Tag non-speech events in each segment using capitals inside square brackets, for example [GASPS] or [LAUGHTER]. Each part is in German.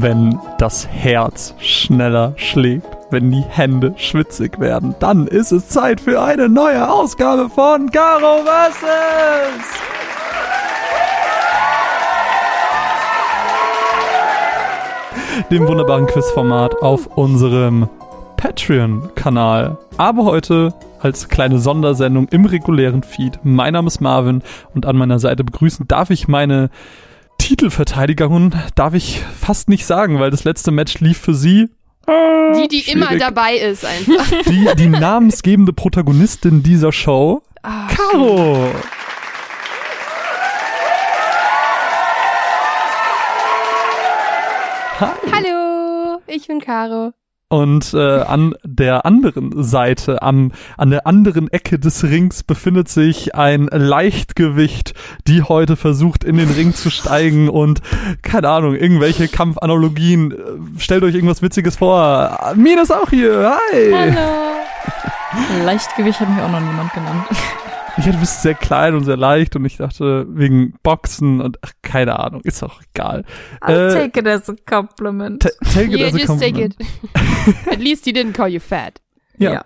Wenn das Herz schneller schlägt, wenn die Hände schwitzig werden, dann ist es Zeit für eine neue Ausgabe von Caro Versus! Dem wunderbaren Quizformat auf unserem Patreon-Kanal. Aber heute als kleine Sondersendung im regulären Feed. Mein Name ist Marvin und an meiner Seite begrüßen darf ich meine Titelverteidigerin darf ich fast nicht sagen, weil das letzte Match lief für sie. Die, die immer dabei ist einfach. Die, die [LAUGHS] namensgebende Protagonistin dieser Show, Ah, Caro. Hi. Hallo, ich bin Caro. Und äh, an der anderen Seite, am, an der anderen Ecke des Rings befindet sich ein Leichtgewicht, die heute versucht, in den Ring zu steigen und, keine Ahnung, irgendwelche Kampfanalogien. Äh, Stellt euch irgendwas Witziges vor. Mina ist auch hier. Hi. Hallo. Leichtgewicht hat mich auch noch niemand genannt. [LAUGHS] Ich hatte, du bist sehr klein und sehr leicht und ich dachte, wegen Boxen und ach, keine Ahnung, ist auch egal. I'll Äh, take it as a compliment. Ta- take it Yeah, as a just take compliment. it. [LAUGHS] At least he didn't call you fat. Ja.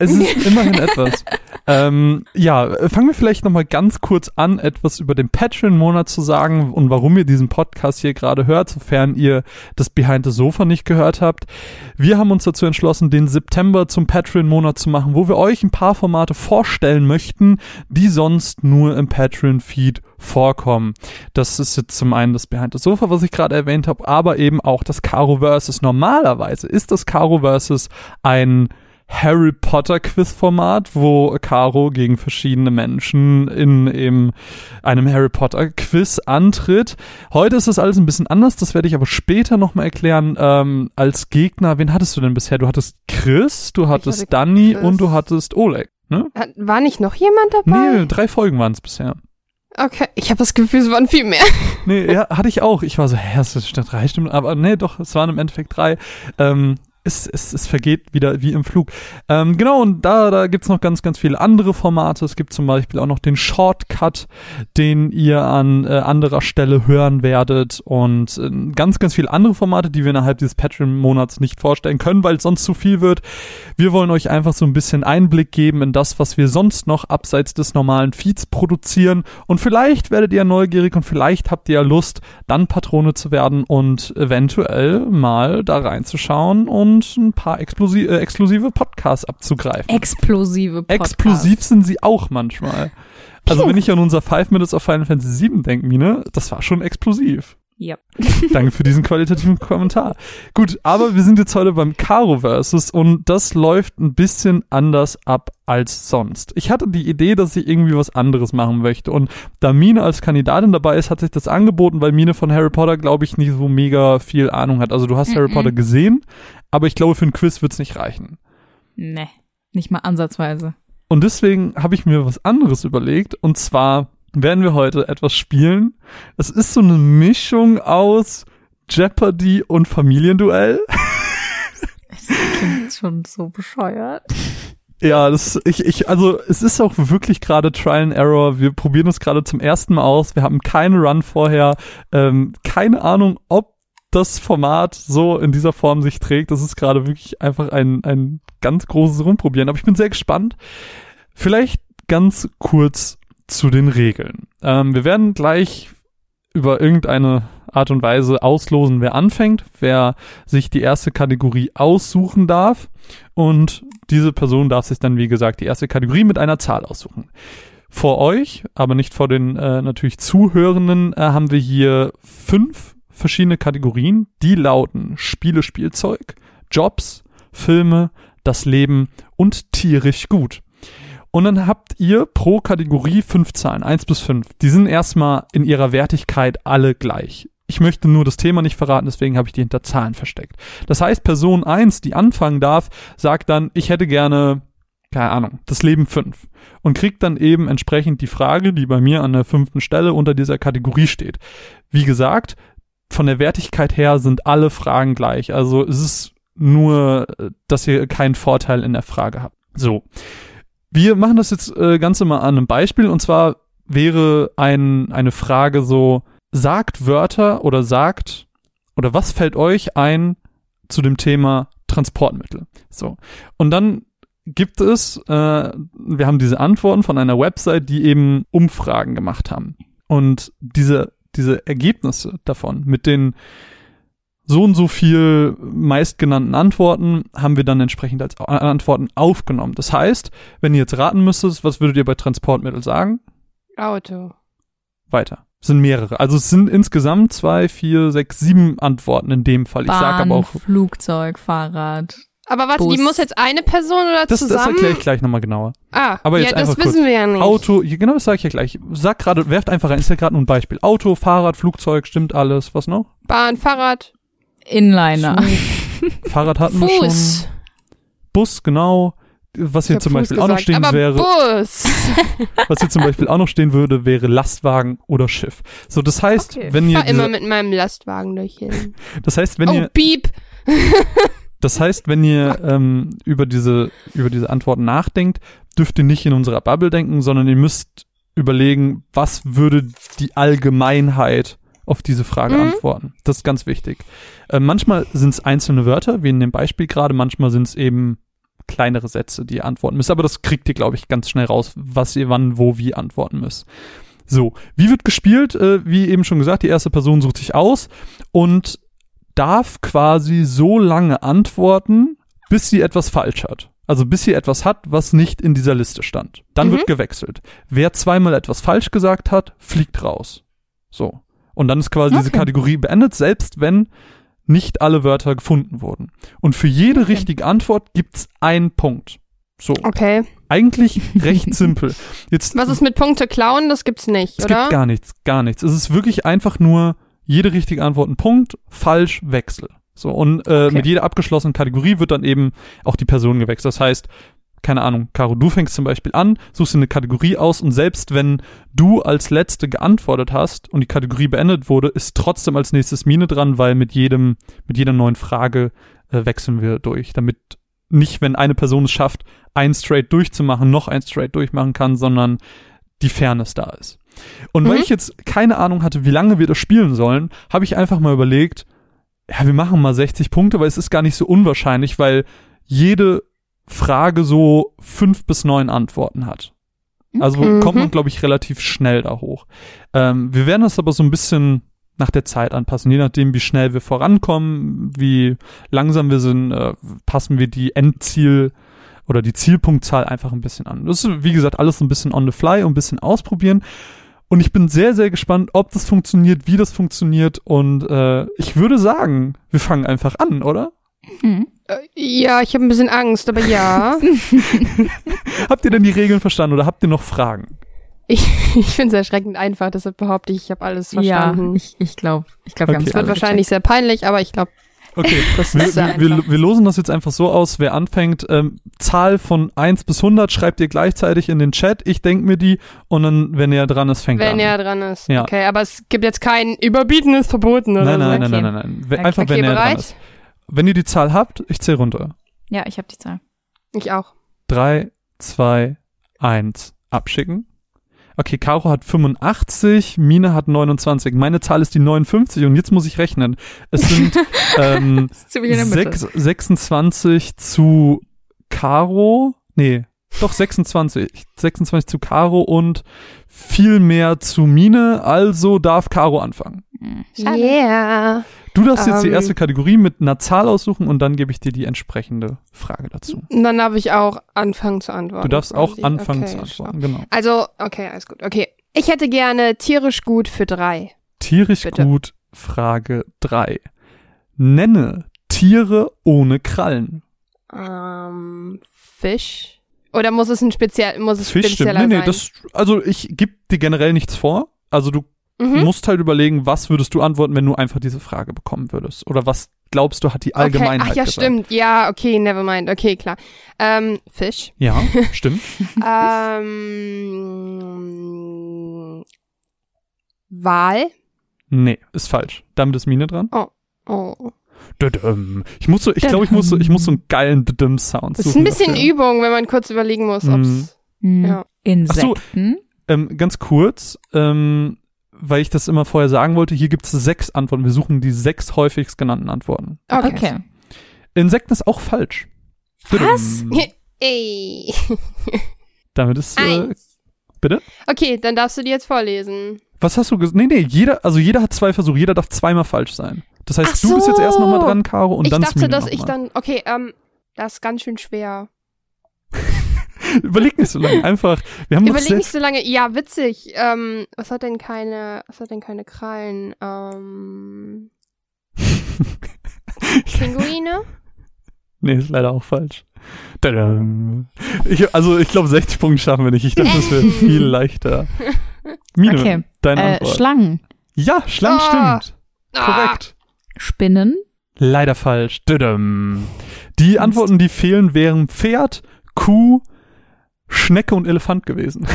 Es ist immerhin etwas. ähm, ja, fangen wir vielleicht nochmal ganz kurz an, etwas über den Patreon-Monat zu sagen und warum ihr diesen Podcast hier gerade hört, sofern ihr das Behind the Sofa nicht gehört habt. Wir haben uns dazu entschlossen, den September zum Patreon-Monat zu machen, wo wir euch ein paar Formate vorstellen möchten, die sonst nur im Patreon-Feed vorkommen. Das ist jetzt zum einen das Behind the Sofa, was ich gerade erwähnt habe, aber eben auch das Caro Versus. Normalerweise ist das Caro Versus ein Harry Potter Quiz-Format, wo Caro gegen verschiedene Menschen in eben einem Harry Potter Quiz antritt. Heute ist das alles ein bisschen anders, das werde ich aber später nochmal erklären. Ähm, als Gegner, wen hattest du denn bisher? Du hattest Chris, du hattest hatte Danny Chris. und du hattest Oleg, ne? War nicht noch jemand dabei? Nee, drei Folgen waren es bisher. Okay, ich habe das Gefühl, es waren viel mehr. Nee, ja, hatte ich auch. Ich war so, hä, es ist drei Stimmen, aber nee, doch, es waren im Endeffekt drei. Ähm, es, es, es vergeht wieder wie im Flug. Ähm, genau, und da, da gibt's noch ganz, ganz viele andere Formate. Es gibt zum Beispiel auch noch den Shortcut, den ihr an äh, anderer Stelle hören werdet und äh, ganz, ganz viele andere Formate, die wir innerhalb dieses Patreon-Monats nicht vorstellen können, weil es sonst zu viel wird. Wir wollen euch einfach so ein bisschen Einblick geben in das, was wir sonst noch abseits des normalen Feeds produzieren. Und vielleicht werdet ihr neugierig und vielleicht habt ihr Lust, dann Patrone zu werden und eventuell mal da reinzuschauen und ein paar explosi äh, exklusive Podcasts abzugreifen. Explosive Podcast. Explosiv sind sie auch manchmal. Also wenn ich an unser Five Minutes of Final Fantasy 7 denke, Mine, das war schon explosiv. Ja. [LAUGHS] Danke für diesen qualitativen Kommentar. Gut, aber wir sind jetzt heute beim Caro Versus und das läuft ein bisschen anders ab als sonst. Ich hatte die Idee, dass ich irgendwie was anderes machen möchte und da Mine als Kandidatin dabei ist, hat sich das angeboten, weil Mine von Harry Potter, glaube ich, nicht so mega viel Ahnung hat. Also du hast Harry Mhm. Potter gesehen, aber ich glaube, für ein Quiz wird's nicht reichen. Nee, nicht mal ansatzweise. Und deswegen habe ich mir was anderes überlegt. Und zwar werden wir heute etwas spielen. Es ist so eine Mischung aus Jeopardy und Familienduell. Das klingt schon so bescheuert. Ja, das, ich, ich, also es ist auch wirklich gerade Trial and Error. Wir probieren es gerade zum ersten Mal aus. Wir haben keinen Run vorher. Ähm, keine Ahnung, ob das Format so in dieser Form sich trägt. Das ist gerade wirklich einfach ein, ein ganz großes Rumprobieren. Aber ich bin sehr gespannt. Vielleicht ganz kurz zu den Regeln. Ähm, wir werden gleich über irgendeine Art und Weise auslosen, wer anfängt, wer sich die erste Kategorie aussuchen darf. Und diese Person darf sich dann, wie gesagt, die erste Kategorie mit einer Zahl aussuchen. Vor euch, aber nicht vor den äh, natürlich Zuhörenden, äh, haben wir hier fünf verschiedene Kategorien, die lauten Spiele, Spielzeug, Jobs, Filme, das Leben und tierisch gut. Und dann habt ihr pro Kategorie fünf Zahlen, eins bis fünf. Die sind erstmal in ihrer Wertigkeit alle gleich. Ich möchte nur das Thema nicht verraten, deswegen habe ich die hinter Zahlen versteckt. Das heißt, Person eins, die anfangen darf, sagt dann, ich hätte gerne, keine Ahnung, das Leben fünf Und kriegt dann eben entsprechend die Frage, die bei mir an der fünften Stelle unter dieser Kategorie steht. Wie gesagt, von der Wertigkeit her sind alle Fragen gleich. Also es ist nur, dass ihr keinen Vorteil in der Frage habt. So. Wir machen das jetzt äh, ganz mal an einem Beispiel und zwar wäre ein, eine Frage so, sagt Wörter oder sagt oder was fällt euch ein zu dem Thema Transportmittel? So. Und dann gibt es, äh, wir haben diese Antworten von einer Website, die eben Umfragen gemacht haben. Und diese, diese Ergebnisse davon mit den so und so viel meistgenannten Antworten haben wir dann entsprechend als Antworten aufgenommen. Das heißt, wenn ihr jetzt raten müsstet, was würdet ihr bei Transportmittel sagen? Auto. Weiter. Es sind mehrere. Also es sind insgesamt zwei, vier, sechs, sieben Antworten in dem Fall. Ich Bahn, sag aber auch, Flugzeug, Fahrrad. Aber warte, Bus. die muss jetzt eine Person oder das, das zusammen? erkläre ich gleich nochmal genauer. Ah, Aber jetzt ja, das einfach kurz. wissen wir ja nicht. Auto, genau das sage ich ja gleich. Sag gerade, werft einfach rein, ist ja gerade nur ein Beispiel. Auto, Fahrrad, Flugzeug, stimmt alles. Was noch? Bahn, Fahrrad, Inliner. [LAUGHS] Fahrrad hatten wir schon. Fuß. Bus, genau. Was Ich hier zum Fuß Beispiel auch noch gesagt, stehen aber wäre, Bus. [LAUGHS] was hier zum Beispiel auch noch stehen würde, wäre Lastwagen oder Schiff. So, das heißt, Okay. wenn ich ihr, fahr immer diese, mit meinem Lastwagen durch hier. [LAUGHS] das heißt, wenn oh, ihr, Beep. Das heißt, wenn ihr ähm, über diese über diese Antworten nachdenkt, dürft ihr nicht in unserer Bubble denken, sondern ihr müsst überlegen, was würde die Allgemeinheit auf diese Frage Mhm. antworten. Das ist ganz wichtig. Äh, manchmal sind es einzelne Wörter, wie in dem Beispiel gerade, manchmal sind es eben kleinere Sätze, die ihr antworten müsst. Aber das kriegt ihr, glaube ich, ganz schnell raus, was ihr wann, wo, wie antworten müsst. So, wie wird gespielt? Äh, wie eben schon gesagt, die erste Person sucht sich aus und darf quasi so lange antworten, bis sie etwas falsch hat. Also bis sie etwas hat, was nicht in dieser Liste stand. Dann Mhm. wird gewechselt. Wer zweimal etwas falsch gesagt hat, fliegt raus. So. Und dann ist quasi diese Okay. Kategorie beendet, selbst wenn nicht alle Wörter gefunden wurden. Und für jede Okay. richtige Antwort gibt's einen Punkt. So. Okay. Eigentlich [LAUGHS] recht simpel. Jetzt, Was ist mit Punkte klauen? Das gibt's nicht, es oder? gibt gar nichts, gar nichts. Es ist wirklich einfach nur jede richtige Antwort ein Punkt, falsch, Wechsel. So, und äh, Okay. mit jeder abgeschlossenen Kategorie wird dann eben auch die Person gewechselt. Das heißt, keine Ahnung, Caro, du fängst zum Beispiel an, suchst dir eine Kategorie aus und selbst wenn du als Letzte geantwortet hast und die Kategorie beendet wurde, ist trotzdem als nächstes Mine dran, weil mit jedem, mit jeder neuen Frage äh, wechseln wir durch, damit nicht, wenn eine Person es schafft, ein Straight durchzumachen, noch ein Straight durchmachen kann, sondern die Fairness da ist. Und weil Mhm. ich jetzt keine Ahnung hatte, wie lange wir das spielen sollen, habe ich einfach mal überlegt, ja, wir machen mal 60 Punkte, weil es ist gar nicht so unwahrscheinlich, weil jede Frage so fünf bis neun Antworten hat. Also Mhm. kommt man, glaube ich, relativ schnell da hoch. Ähm, wir werden das aber so ein bisschen nach der Zeit anpassen. Je nachdem, wie schnell wir vorankommen, wie langsam wir sind, äh, passen wir die Endziel oder die Zielpunktzahl einfach ein bisschen an. Das ist, wie gesagt, alles so ein bisschen on the fly und ein bisschen ausprobieren. Und ich bin sehr, sehr gespannt, ob das funktioniert, wie das funktioniert. Und äh, ich würde sagen, wir fangen einfach an, oder? Mhm. Äh, Ja, ich habe ein bisschen Angst, aber ja. [LAUGHS] Habt ihr denn die Regeln verstanden oder habt ihr noch Fragen? ich [LAUGHS] ich finde es erschreckend einfach, deshalb behaupte ich, ich habe alles Ja, verstanden. ich, ich glaube, ich glaube, wir Okay. haben es wird wahrscheinlich sehr peinlich, aber ich glaube, Okay, [LAUGHS] das wir, wir, wir, wir losen das jetzt einfach so aus, wer anfängt. Ähm, Zahl von 1 bis 100 schreibt ihr gleichzeitig in den Chat. Ich denke mir die und dann, wenn er dran ist, fängt er Wenn an. er dran ist. Ja. Okay, aber es gibt jetzt kein Überbieten ist verboten oder nein, nein, so. nein, nein, Okay. nein, nein. Okay. Einfach, wenn Okay, er dran ist. Wenn ihr die Zahl habt, ich zähle runter. Ja, ich habe die Zahl. Ich auch. 3, 2, 1. Abschicken. Okay, Caro hat 85, Mine hat 29. Meine Zahl ist die 59 und jetzt muss ich rechnen. Es sind [LAUGHS] ähm, Das ist ziemlich in der Mitte. sechs- 26 zu Caro. Nee, doch 26. 26 zu Caro und viel mehr zu Mine. Also darf Caro anfangen. Hm, Schade. Yeah. Du darfst jetzt die Ähm. erste Kategorie mit einer Zahl aussuchen und dann gebe ich dir die entsprechende Frage dazu. Und dann darf ich auch anfangen zu antworten. Du darfst auch anfangen okay, zu schau. antworten. Genau. Also, okay, alles gut. Okay. Ich hätte gerne tierisch gut für drei. Tierisch Bitte. gut, Frage 3. Nenne Tiere ohne Krallen. Ähm, Fisch? Oder muss es ein speziell, muss es Fisch stimmt. spezieller Nee, nee, sein? das, also ich gebe dir generell nichts vor. Also du mhm. musst halt überlegen, was würdest du antworten, wenn du einfach diese Frage bekommen würdest? Oder was glaubst du, hat die Allgemeinheit okay. Ach ja, gesagt? stimmt. Ja, okay, never mind. Okay, klar. Ähm, Fisch. Ja, [LAUGHS] stimmt. ähm, Wal. Nee, ist falsch. Damit ist Mine dran. Oh. Dödüm. Ich muss so, ich glaube, ich muss so, ich muss so einen geilen Dödüm-Sound Das ist ein bisschen dafür. Übung, wenn man kurz überlegen muss, ob's. Hm. Ja. Insekten. Ähm, ganz kurz, ähm, weil ich das immer vorher sagen wollte, hier gibt es sechs Antworten. Wir suchen die sechs häufigst genannten Antworten. Okay. Okay. Insekten ist auch falsch. Was? Tudum. Ey. [LAUGHS] Damit ist. Äh, bitte? Okay, dann darfst du die jetzt vorlesen. was hast du gesagt? Nee, nee, jeder, also jeder hat zwei Versuche, jeder darf zweimal falsch sein. Das heißt, Ach du bist jetzt so. erst nochmal dran, Caro, und ich dann ist dachte, Mine dass ich dann. Okay, ähm, das ist ganz schön schwer. [LAUGHS] Überleg nicht so lange. Einfach. Wir haben noch Überleg nicht so lange. Ja, witzig. Ähm, was hat denn keine, was hat denn keine Krallen? Ähm, [LAUGHS] Pinguine? Nee, ist leider auch falsch. Ich, also ich glaube, 60 Punkte schaffen wir nicht. Ich dachte, das wäre [LAUGHS] viel leichter. Mine, Okay. deine Äh, Antwort. Schlangen. ja, Schlangen Ah. stimmt. Ah, Korrekt. Spinnen. Leider falsch. Die Antworten, die fehlen, wären Pferd, Kuh, Schnecke und Elefant gewesen.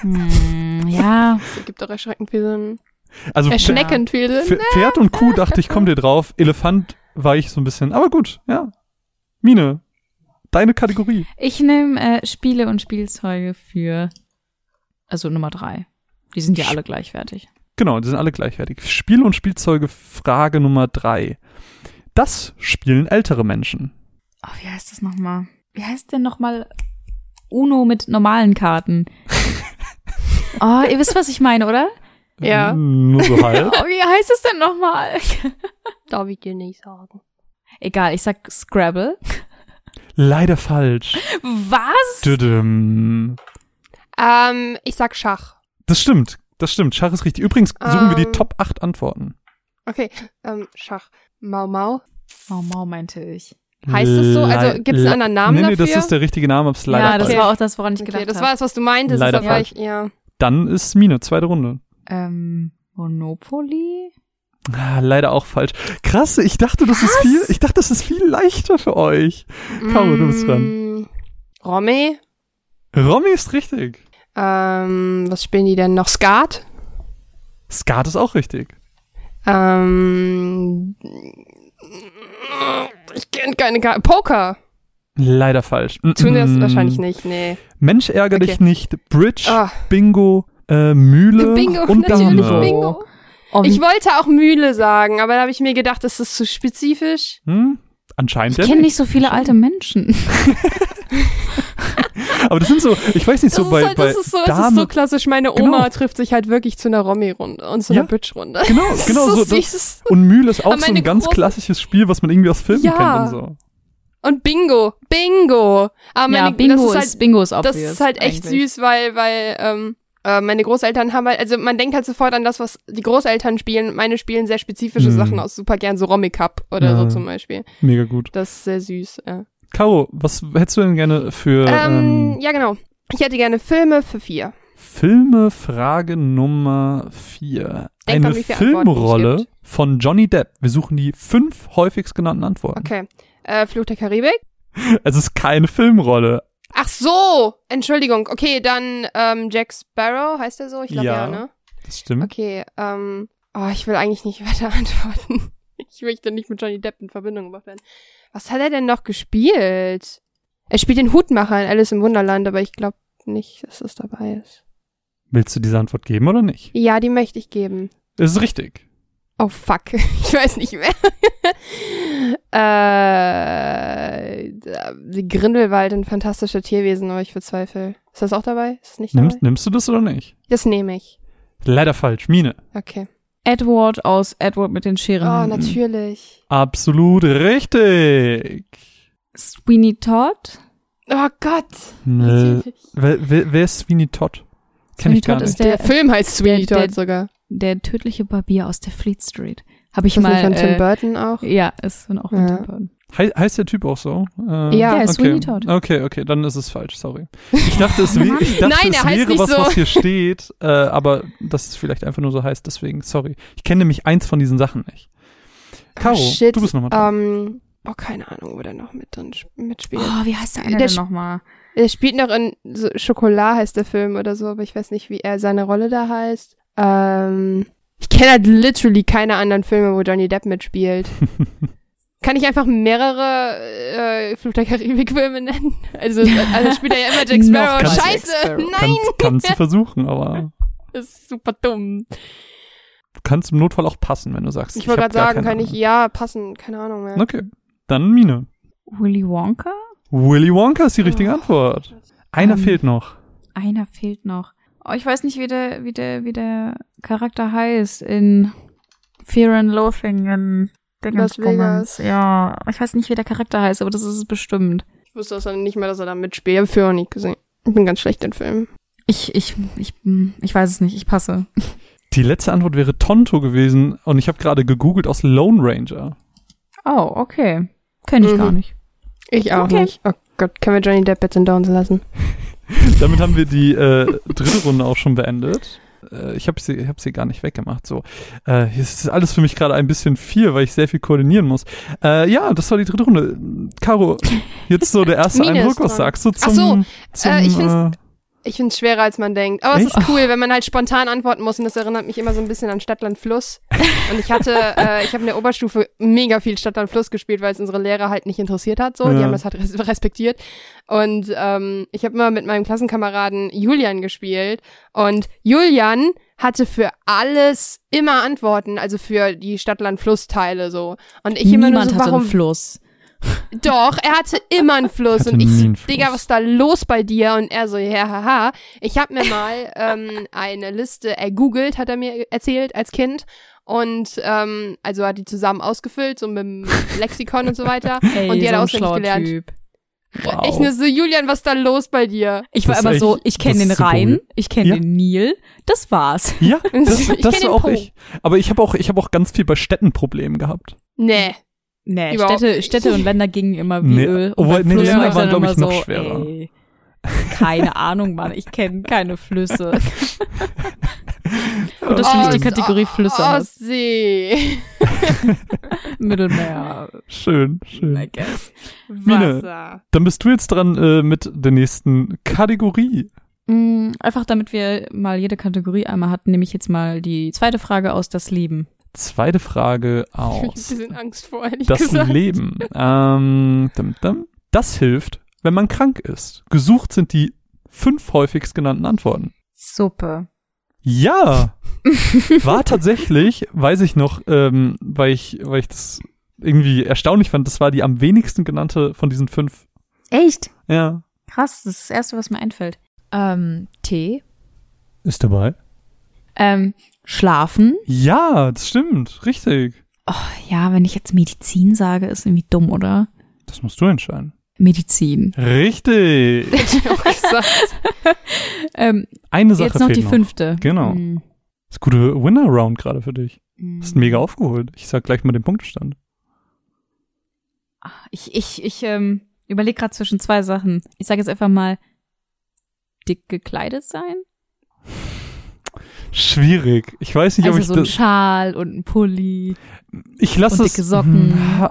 Hm, ja. [LAUGHS] das ergibt doch erschreckend viel Sinn. Also Erschreckend viel Sinn. Pf- Pferd und Kuh dachte ich, kommt ihr drauf. Elefant war ich so ein bisschen. Aber gut, ja. Mine, deine Kategorie. Ich nehme äh, Spiele und Spielzeuge für, also Nummer drei. Die sind ja alle gleichwertig. Genau, die sind alle gleichwertig. Spiele und Spielzeuge, Frage Nummer drei. Das spielen ältere Menschen. Oh, wie heißt das nochmal? Wie heißt denn nochmal Uno mit normalen Karten? [LAUGHS] oh, ihr wisst, was ich meine, oder? Ja. Nur so halb. Oh, [LAUGHS] wie heißt es denn nochmal? [LAUGHS] Darf ich dir nicht sagen. Egal, ich sag Scrabble. Leider falsch. Was? Düdüm. Ähm, ich sag Schach. Das stimmt. Das stimmt. Schach ist richtig. Übrigens suchen wir die Ähm. Top 8 Antworten. Okay, ähm, Schach. Mau Mau. Mau Mau meinte ich. Heißt es so? Also gibt es einen anderen Namen Nee, nee, dafür? das ist der richtige Name, aber es ist leider ja, das falsch. war auch das, woran ich okay, gedacht das habe. war es, was du meintest. Leider aber falsch. Ich, ja. Dann ist Mine, zweite Runde. Ähm, Monopoly? Ah, leider auch falsch. Krass, ich dachte, das ist viel, ich dachte, das ist viel leichter für euch. Caro, du bist dran. Mm, Romy. Romy ist richtig. Ähm, was spielen die denn noch? Skat? Skat ist auch richtig. Ähm, ich kenne keine Karte. Poker. Leider falsch. Tun wir das Mm-mm. wahrscheinlich nicht, nee. Mensch, ärgere Okay. dich nicht. Bridge, Ah, Bingo, äh, Mühle [LAUGHS] Bingo, und natürlich Dame. Bingo. Oh, Ich wollte auch Mühle sagen, aber da habe ich mir gedacht, das ist zu spezifisch. Hm? Anscheinend ich kenne nicht. nicht so viele alte Menschen. [LAUGHS] [LAUGHS] Aber das sind so, ich weiß nicht, so das, bei, ist halt, bei das, ist so, das Dame, ist so klassisch. Meine Genau. Oma trifft sich halt wirklich zu einer Romy-Runde und zu einer Ja. Bridge-Runde. Genau, [LAUGHS] Das genau ist so. so Das, und Mühle ist auch so ein meine ganz klassisches Spiel, was man irgendwie aus Filmen Ja. kennt und so. Und Bingo. Bingo. Aber ja, meine, Bingo das ist, ist halt, Bingo ist das obvious. ist halt echt eigentlich. süß, weil, weil ähm, äh, meine Großeltern haben halt, also man denkt halt sofort an das, was die Großeltern spielen. Meine spielen sehr spezifische Mhm. Sachen aus, super gern so Romy Cup oder Ja. so zum Beispiel. Mega gut. Das ist sehr süß. Ja. Caro, was hättest du denn gerne für Ähm, ähm, ja, genau. Ich hätte gerne Filme für vier. Filme? Frage Nummer vier. Denk Eine Filmrolle von Johnny Depp. Wir suchen die fünf häufigst genannten Antworten. Okay. Äh, Fluch der Karibik. [LAUGHS] Es ist keine Filmrolle. Ach so, Entschuldigung. Okay, dann ähm, Jack Sparrow, heißt der so? Ich glaube Ja. ja. ne? Das stimmt. Okay, ähm, oh, ich will eigentlich nicht [LAUGHS] weiter antworten. Ich möchte nicht mit Johnny Depp in Verbindung gebracht werden. Was hat er denn noch gespielt? Er spielt den Hutmacher in Alice im Wunderland, aber ich glaube nicht, dass das dabei ist. Willst du diese Antwort geben oder nicht? Ja, die möchte ich geben. Es ist richtig. Oh fuck, [LAUGHS] ich weiß nicht mehr. [LAUGHS] äh, die Grindelwald und fantastische Tierwesen, aber ich bezweifle. Ist das auch dabei? Ist das nicht dabei? Nimmst, nimmst du das oder nicht? Das nehme ich. Leider falsch. Mine. Okay. Edward aus Edward mit den Oh, Scherenhänden. natürlich. Absolut richtig. Sweeney Todd. Oh Gott. Natürlich. wer, wer, wer ist Sweeney Todd? Kenn Sweeney ich gar Todd nicht. ist Der, der, Film heißt Sweeney der- Todd sogar. der tödliche Barbier aus der Fleet Street. Habe ich Ist das mal. von Tim Äh, Burton auch? ja, ist von auch von Ja. Tim Burton. Hei- heißt der Typ auch so? Äh, Ja. Der ist okay. Sweeney Todd. Okay, okay, dann ist es falsch, sorry. [LAUGHS] Ich dachte, es, wär, ich dachte, Nein, es wäre nicht was, so. was hier steht, äh, aber das ist vielleicht einfach nur so heißt, deswegen, sorry. Ich kenne nämlich eins von diesen Sachen nicht. Caro, Oh, shit. du bist nochmal dran. Ähm, oh, keine Ahnung, wo der noch mit drin sp- mitspielt. Oh, wie heißt der eine Der denn nochmal? Er spielt noch in so Schokolade heißt der Film oder so, aber ich weiß nicht, wie er seine Rolle da heißt. Ähm, ich kenne halt literally keine anderen Filme, wo Johnny Depp mitspielt. [LAUGHS] Kann ich einfach mehrere äh, Fluch der Karibik-Filme nennen? Also, also spielt er ja immer Jack [LAUGHS] Sparrow. Jack Scheiße! Sparrow. Nein! Kannst, kannst du versuchen, aber [LAUGHS] Das ist super dumm. kannst im Notfall auch passen, wenn du sagst. Ich wollte gerade sagen, kann ich Ahnung. ja passen, keine Ahnung mehr. Okay, dann Mine. Willy Wonka? Willy Wonka ist die richtige Oh. Antwort. Einer Ähm, fehlt noch. Einer fehlt noch. Oh, ich weiß nicht, wie der, wie der, wie der Charakter heißt in Fear and Loathing in Las Dingens. Ja, ich weiß nicht, wie der Charakter heißt, aber das ist es bestimmt. Ich wusste das dann nicht mehr, dass er da mitspielt. Ich habe Fear auch nicht gesehen. Ich bin ganz schlecht in Filmen. Ich, ich, ich, ich weiß es nicht. Ich passe. Die letzte Antwort wäre Tonto gewesen und ich habe gerade gegoogelt aus Lone Ranger. Oh, okay. Kenne ich Mhm. gar nicht. Ich auch Okay. nicht. Oh Gott, können wir Johnny Depp jetzt in Downs lassen? [LAUGHS] Damit haben wir die äh, dritte Runde auch schon beendet. Äh, ich habe sie, hab sie gar nicht weggemacht. So, äh, hier ist alles für mich gerade ein bisschen viel, weil ich sehr viel koordinieren muss. Äh, ja, das war die dritte Runde. Caro, jetzt so der erste [LAUGHS] Eindruck. Was sagst du zum? Ach so, zum äh, ich find's- äh, Ich finde es schwerer, als man denkt. Aber es Echt? ist cool, wenn man halt spontan antworten muss. Und das erinnert mich immer so ein bisschen an Stadtland Fluss. Und ich hatte, [LAUGHS] äh, ich habe in der Oberstufe mega viel Stadtland Fluss gespielt, weil es unsere Lehrer halt nicht interessiert hat. So, Ja. die haben das halt res respektiert. Und ähm, ich habe immer mit meinem Klassenkameraden Julian gespielt. Und Julian hatte für alles immer Antworten, also für die Stadtland Fluss Teile so. Und ich immer nur Niemand so, warum? einen Fluss. Doch, er hatte immer einen Fluss Hatte und ich so, Fluss. Digga, was ist da los bei dir? Und er so, ja, haha. Ich habe mir mal ähm, eine Liste ergoogelt, hat er mir erzählt als Kind. Und ähm, also hat die zusammen ausgefüllt, so mit dem Lexikon und so weiter. [LAUGHS] Ey, und die hat so er ein auswendig gelernt. Typ. wow. Ich nur so, Julian, was ist da los bei dir? Ich war Das immer so, echt- ich kenne das den Rhein, weird. ich kenne Ja. den Nil. Das war's. ja, [LAUGHS] das, das den war auch Po. ich. Aber ich habe auch, ich habe auch ganz viel bei Städten Probleme gehabt. Nee. Nee, Überhaupt Städte, nicht. Städte und Länder gingen immer wie Nee, Öl. obwohl, nee, Länder waren, dann glaub ich, immer noch so, schwerer. Ey, keine Ahnung, Mann, ich kenne keine Flüsse. [LAUGHS] Gut, dass du nicht die Kategorie Flüsse hast. Ostsee. [LAUGHS] Mittelmeer, Schön, I schön. guess. Mine. Wasser. Dann bist du jetzt dran äh, mit der nächsten Kategorie. Mm, Einfach damit wir mal jede Kategorie einmal hatten, nehme ich jetzt mal die zweite Frage aus das Leben. Zweite Frage Ich hab ein aus. bisschen Angst vor, ehrlich Das gesagt. Leben. Ähm, dum, dum. Das hilft, wenn man krank ist. Gesucht sind die fünf häufigst genannten Antworten. Suppe. Ja, [LAUGHS] war tatsächlich, weiß ich noch, ähm, weil ich, weil ich das irgendwie erstaunlich fand, das war die am wenigsten genannte von diesen fünf. Echt? Ja. Krass, das ist das Erste, was mir einfällt. Ähm, Tee. Ist dabei? Ähm, Schlafen. Ja, das stimmt, richtig. Oh, ja, wenn ich jetzt Medizin sage, ist irgendwie dumm, oder? Das musst du entscheiden. Medizin. Richtig. [LAUGHS] [LAUGHS] Ähm, Eine Sache jetzt noch fehlt die noch. fünfte. Genau. Mm. Das ist gute Winner-Round gerade für dich. Mm. Hast mega aufgeholt. Ich sag gleich mal den Punktestand. Ich, ich, ich ähm, überlege gerade zwischen zwei Sachen. Ich sage jetzt einfach mal dick gekleidet sein. Schwierig. Ich weiß nicht, also ob ich so ein. Schal und ein Pulli. Ich lasse es. dicke Socken. Hm,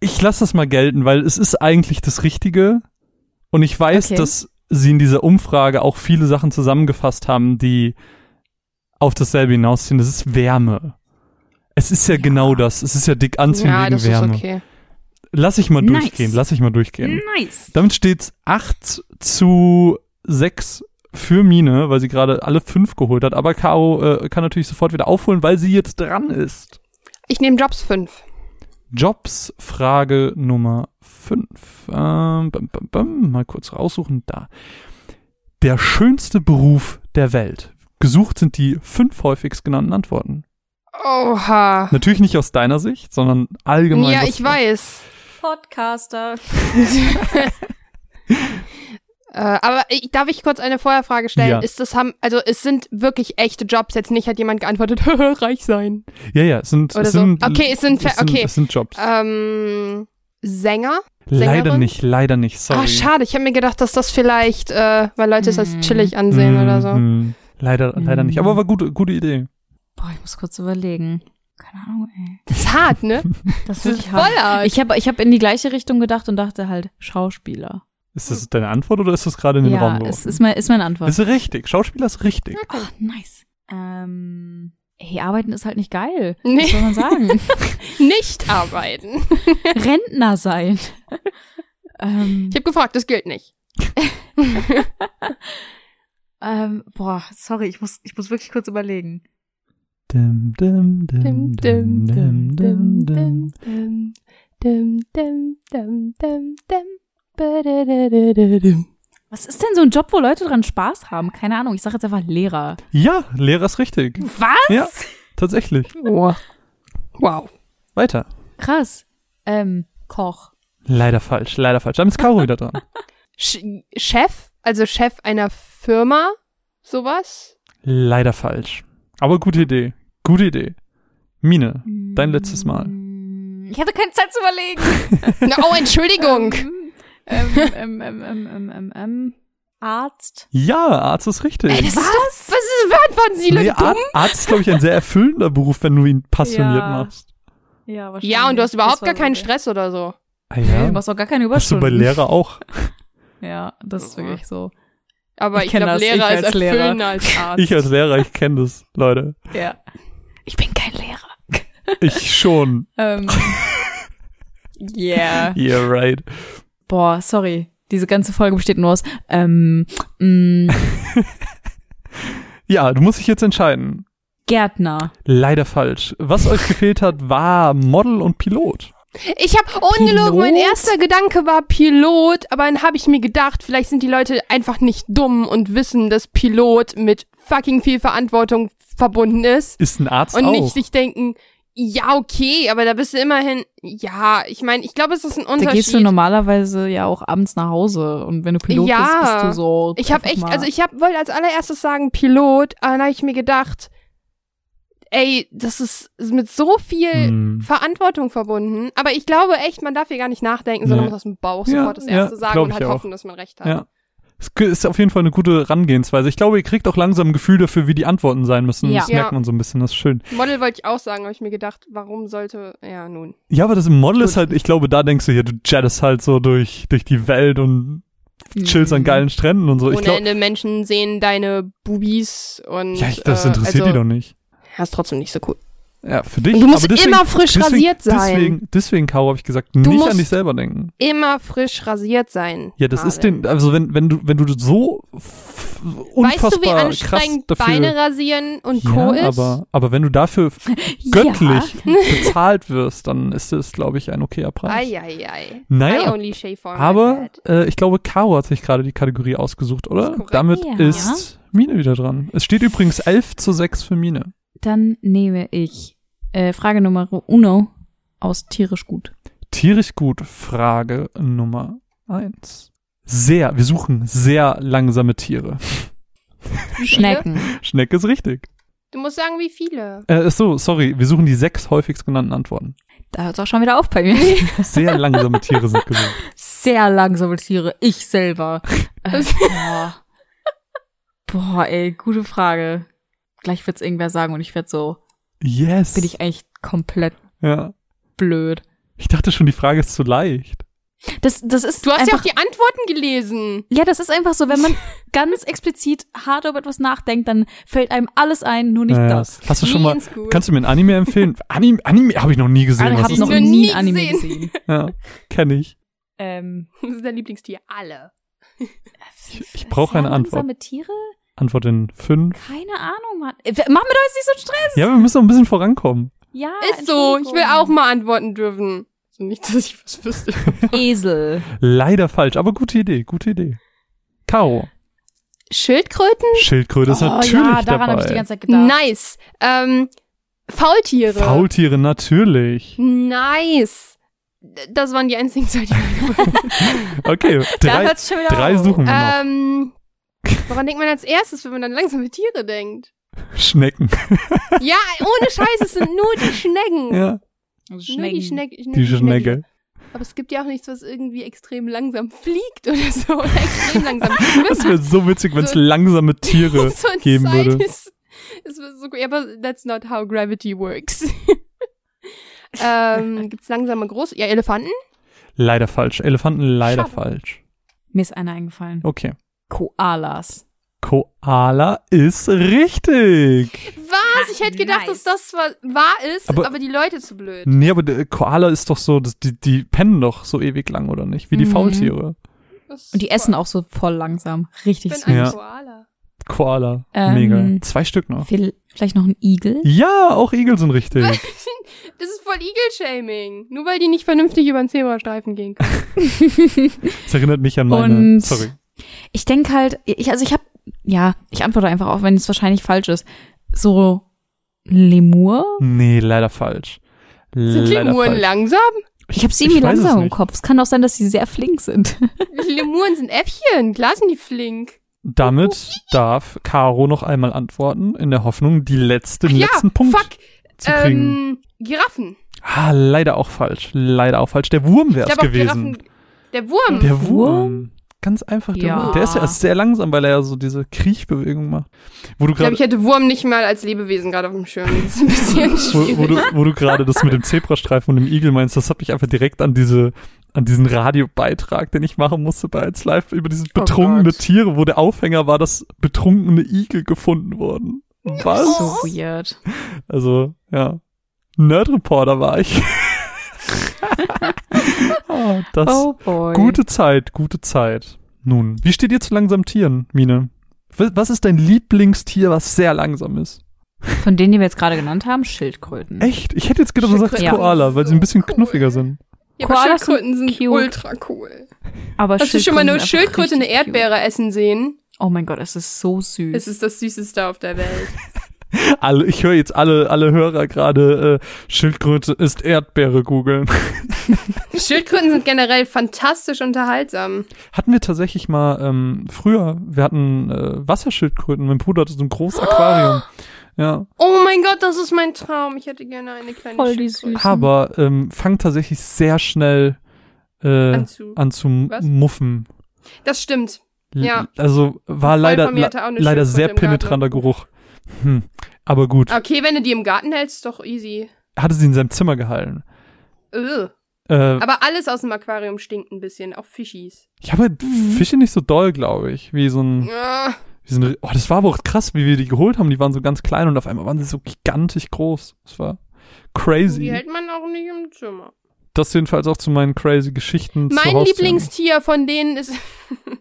Ich lasse das mal gelten, weil es ist eigentlich das Richtige. Und ich weiß, Okay. dass sie in dieser Umfrage auch viele Sachen zusammengefasst haben, die auf dasselbe hinausziehen. Das ist Wärme. Es ist ja, Ja. genau das. Es ist ja dick anziehen ja, wegen das Wärme. ist okay. Lass ich mal Nice. durchgehen. Lass ich mal durchgehen. Nice. Damit steht's 8 zu 6 für Mine, weil sie gerade alle fünf geholt hat. Aber Caro äh, kann natürlich sofort wieder aufholen, weil sie jetzt dran ist. Ich nehme Jobs 5. Jobs, Frage Nummer 5. Ähm, bam, bam, bam, mal kurz raussuchen. Da. Der schönste Beruf der Welt. Gesucht sind die fünf häufigst genannten Antworten. Oha. Natürlich nicht aus deiner Sicht, sondern allgemein. Ja, ich weiß. Podcaster. [LAUGHS] [LAUGHS] Äh, aber ich, darf ich kurz eine Vorherfrage stellen? Ja. Ist das haben, also es sind wirklich echte Jobs, jetzt nicht hat jemand geantwortet, [LAUGHS] reich sein. Ja, ja, es sind, Oder es so. sind, Okay, es sind, es sind, okay. es sind Jobs. Ähm, Sänger? leider Sängerin? nicht, leider nicht, sorry. Ah, schade, ich habe mir gedacht, dass das vielleicht, äh, weil Leute es als Mhm. chillig ansehen oder so. Mhm. Leider, leider nicht. Mhm. Aber war gute, gute Idee. Boah, ich muss kurz überlegen. Keine Ahnung, ey. Das ist hart, ne? [LAUGHS] Das Das ist voll hart. Ich habe ich hab in die gleiche Richtung gedacht und dachte halt Schauspieler. Ist das deine Antwort oder ist das gerade in den Raum ja, geworfen? es ist, mein, ist meine Antwort. ist richtig. Schauspieler ist richtig. Ach, nice. Ähm, ey, arbeiten ist halt nicht geil. Nee. Was soll man sagen? nicht arbeiten. Rentner sein. ähm, Ich habe gefragt, das gilt nicht. ähm, boah, sorry, ich muss, ich muss wirklich kurz überlegen. Dim, dim, dim, Dim, dim, dim, dim, dim, dim, dim, dim. dim, dim, Was ist denn so ein Job, wo Leute dran Spaß haben? Keine Ahnung, ich sage jetzt einfach Lehrer. Ja, Lehrer ist richtig. Was? Ja, tatsächlich. Oh. Wow. Weiter. Krass. Ähm, Koch. Leider falsch, leider falsch. Dann ist Caro wieder dran. [LAUGHS] Sch- Chef, also Chef einer Firma, sowas? Leider falsch. Aber gute Idee. Gute Idee. Mine, dein letztes Mal. Ich hatte keine Zeit zu überlegen. [LAUGHS] Oh, Entschuldigung. Ähm, ähm, ähm, ähm, ähm, ähm, Arzt. Ja, Arzt ist richtig. Ey, das ist doch, was ist, beantworten Sie Leute nee, dumm? Ar Arzt ist, glaube ich, ein sehr erfüllender Beruf, wenn du ihn passioniert Ja. machst. Ja, wahrscheinlich. Ja, und du hast überhaupt gar keinen so- Stress oder so. Ah, Nee, ja. du machst auch gar keine Hast du bei Überstunden. Lehrer auch. [LAUGHS] Ja, das ist wirklich so. Aber Ich ich, glaube, Lehrer ist als Lehrer. erfüllender als [LAUGHS] Arzt. Ich als Lehrer, ich kenne das, Leute. Ja. Ich bin kein Lehrer. Ich schon. Ähm, [LAUGHS] yeah. Yeah, right. Boah, sorry. Diese ganze Folge besteht nur aus, ähm, mh, [LAUGHS] Ja, du musst dich jetzt entscheiden. Gärtner. Leider falsch. Was euch gefehlt hat, war Model und Pilot. Ich habe ungelogen, mein erster Gedanke war Pilot, aber dann habe ich mir gedacht, vielleicht sind die Leute einfach nicht dumm und wissen, dass Pilot mit fucking viel Verantwortung verbunden ist Ist ein Arzt und auch. nicht sich denken, ja, okay, aber da bist du immerhin, ja, ich meine, ich glaube, es ist ein Da Unterschied. gehst du normalerweise ja auch abends nach Hause und wenn du Pilot Ja. bist, bist du so. Ich habe echt, mal- also ich hab, wollte als allererstes sagen Pilot, aber dann habe ich mir gedacht, ey, das ist mit so viel Hm. Verantwortung verbunden. Aber ich glaube echt, man darf hier gar nicht nachdenken, sondern Nee. muss aus dem Bauch Ja, sofort das ja, erste sagen glaub und halt auch. hoffen, dass man recht hat. Ja. Es ist auf jeden Fall eine gute Herangehensweise. Ich glaube, ihr kriegt auch langsam ein Gefühl dafür, wie die Antworten sein müssen. Ja. Das Ja. merkt man so ein bisschen, das ist schön. Model wollte ich auch sagen, habe ich mir gedacht, warum sollte, ja nun. Ja, aber das im Model Gut. ist halt, ich glaube, da denkst du hier, du jettest halt so durch, durch die Welt und chillst an Mhm. geilen Stränden und so. Ich Ohne glaube, Ende Menschen sehen deine Bubis und ja, ich, das äh, interessiert also, die doch nicht. Ja, ist trotzdem nicht so cool. Ja, für dich. Und du musst aber deswegen, immer frisch deswegen, rasiert sein. Deswegen, deswegen, Caro, habe ich gesagt, Du nicht musst- an dich selber denken. Immer frisch rasiert sein. Ja, das ist Marvin. den, also wenn, wenn du, wenn du so unfassbar Weißt du, wie krass anstrengend dafür, Beine rasieren und ja, Co. ist? aber, aber wenn du dafür [LAUGHS] göttlich [LAUGHS] bezahlt wirst, dann ist es, glaube ich, ein okayer Preis. Eieiei. I Naja, only shave for my aber äh, ich glaube, Caro hat sich gerade die Kategorie ausgesucht, oder? Das ist. Damit Ja. ist Mine wieder dran. Es steht übrigens 11 zu 6 für Mine. Dann nehme ich äh, Frage Nummer uno aus tierisch gut. Tierisch gut, Frage Nummer 1. Sehr, wir suchen sehr langsame Tiere. Schnecken. Schnecke ist richtig. Du musst sagen, wie viele. Äh, so, sorry, wir suchen die sechs häufigst genannten Antworten. Da hört es auch schon wieder auf bei mir. [LAUGHS] Sehr langsame Tiere sind gesucht. Sehr langsame Tiere. Ich selber. [LAUGHS] Äh, boah. boah, ey, gute Frage. Gleich wird's irgendwer sagen und ich werd so, Yes. bin ich eigentlich komplett ja. blöd. Ich dachte schon, die Frage ist zu leicht. Das, das ist Du hast einfach, ja auch die Antworten gelesen. Ja, das ist einfach so, wenn man [LAUGHS] ganz explizit hart über etwas nachdenkt, dann fällt einem alles ein, nur nicht Ja, ja. das. Hast du schon mal, kannst du mir ein Anime empfehlen? [LAUGHS] Anime, Anime habe ich noch nie gesehen. Ich habe ist noch nie nie ein Anime gesehen. gesehen. Ja, kenne ich. ähm, Das ist dein Lieblingstier. Alle. [LAUGHS] Ich, ich brauche eine Antwort. langsame Tiere? Antwort in fünf. Keine Ahnung, Mann. Mach mir doch jetzt nicht so Stress. Ja, wir müssen noch ein bisschen vorankommen. Ja, Ist so. Ich will auch mal antworten dürfen. So nicht, dass ich was wüsste. [LAUGHS] Esel. Leider falsch, aber gute Idee, gute Idee. Caro. Schildkröten? Schildkröte ist oh, natürlich ja, daran habe ich die ganze Zeit gedacht. Nice. Ähm, Faultiere. Faultiere natürlich. Nice. Das waren die einzigen zwei, die [LAUGHS] Okay, Da drei, hört's schon wieder drei auf. suchen wir noch. Ähm, woran denkt man als erstes, wenn man dann langsam mit Tiere denkt? [LAUGHS] Schnecken. Ja, ohne Scheiß, es sind nur die Schnecken. ja, Also Nur die Schnecken. Schnecke. die Schnecke. Aber es gibt ja auch nichts, was irgendwie extrem langsam fliegt oder so. Oder [LAUGHS] extrem langsam Das wäre so witzig, wenn es So- langsame Tiere [LAUGHS] so ein geben würde. Ist, ist so, ja, aber that's not how gravity works. ähm, gibt's langsame große? Ja, Elefanten? Leider falsch. Elefanten leider Schade. falsch. Mir ist einer eingefallen. Okay. Koalas. Koala ist richtig. Was? Ich hätte gedacht, Nice. dass das zwar wahr ist, Aber- aber, die Leute zu blöd. Nee, aber der Koala ist doch so, die, die pennen doch so ewig lang, oder nicht? Wie die Mhm. Faultiere. Und die essen auch so voll langsam. Ich Richtig bin süß. ein Ja. Koala. Koala. Ähm, Mega. Zwei Stück noch. Viel- Vielleicht noch ein Igel? Ja, auch Igel sind richtig. [LAUGHS] Das ist voll Eagle-Shaming. Nur weil die nicht vernünftig über den Zebrastreifen gehen können. Das erinnert mich an meine. Und- Sorry. Ich denke halt, ich, also ich habe, ja, ich antworte einfach auch, wenn es wahrscheinlich falsch ist. So Lemur? Nee, leider falsch. Sind leider Lemuren falsch. langsam? Ich habe sie irgendwie langsam im. Kopf. Es kann auch sein, dass sie sehr flink sind. [LAUGHS] Lemuren sind Äffchen. Klar sind die flink. Damit darf Caro noch einmal antworten, in der Hoffnung, die letzte, den ja, letzten Punkt fuck. zu kriegen. Ähm, Giraffen. Ah, leider auch falsch. Leider auch falsch. Der Wurm wäre Ich es gewesen. Giraffen. Der Wurm. Der Wurm. Ganz einfach der Ja. Wurm. Der ist ja erst sehr langsam, weil er ja so diese Kriechbewegung macht. Wo du ich glaube, gerade ich hätte Wurm nicht mal als Lebewesen gerade auf dem Schirm. Das ist ein bisschen schwierig. [LAUGHS] wo, wo du, wo du gerade das mit dem Zebrastreifen und dem Igel meinst, das hat mich einfach direkt an diese an diesen Radiobeitrag, den ich machen musste bei 1 Live über dieses Oh betrunkene Gott. Tiere, wo der Aufhänger war, dass betrunkene Igel gefunden wurden. Was? So weird. Also, ja. Nerd-Reporter war ich. [LAUGHS] ah, [LAUGHS] das, Oh boy. Gute Zeit, gute Zeit. Nun, wie steht ihr zu langsamen Tieren, Mine? Was ist dein Lieblingstier, was sehr langsam ist? Von denen, die wir jetzt gerade genannt haben, Schildkröten. Echt? Ich hätte jetzt gedacht, du sagst Koala, weil sie ein bisschen cool. knuffiger sind. Ja, aber Koalas Schildkröten sind cute. ultra cool. Aber Hast du schon mal eine einfach Schildkröte eine richtig cute. Erdbeere essen sehen? Oh mein Gott, es ist so süß. Es ist das Süßeste auf der Welt. [LAUGHS] [LAUGHS] Alle, ich höre jetzt alle, alle Hörer gerade äh, Schildkröte ist Erdbeere googeln. [LAUGHS] Schildkröten sind generell fantastisch unterhaltsam. Hatten wir tatsächlich mal ähm, früher, wir hatten äh, Wasserschildkröten, mein Bruder hatte so ein großes Aquarium. Ja, Oh mein Gott, das ist mein Traum. Ich hätte gerne eine kleine Voll die Schildkröte. Süßen. aber ähm, fangen tatsächlich sehr schnell äh, An zu- an zu muffen. Das stimmt. Ja. Also war leider, leider sehr penetranter Geruch. Hm. Aber gut, Okay, wenn du die im Garten hältst, ist doch easy. hatte sie in seinem Zimmer gehalten. Ugh. Äh, Aber alles aus dem Aquarium stinkt ein bisschen, auch Fischis. ich habe Fische nicht so doll, glaube ich, wie so ein Ah, wie so ein, oh, das war aber auch krass, wie wir die geholt haben. Die waren so ganz klein und auf einmal waren sie so gigantisch groß. Das war die crazy. hält man auch nicht im Zimmer. Das jedenfalls auch zu meinen crazy Geschichten. Mein. Lieblingstier von denen ist,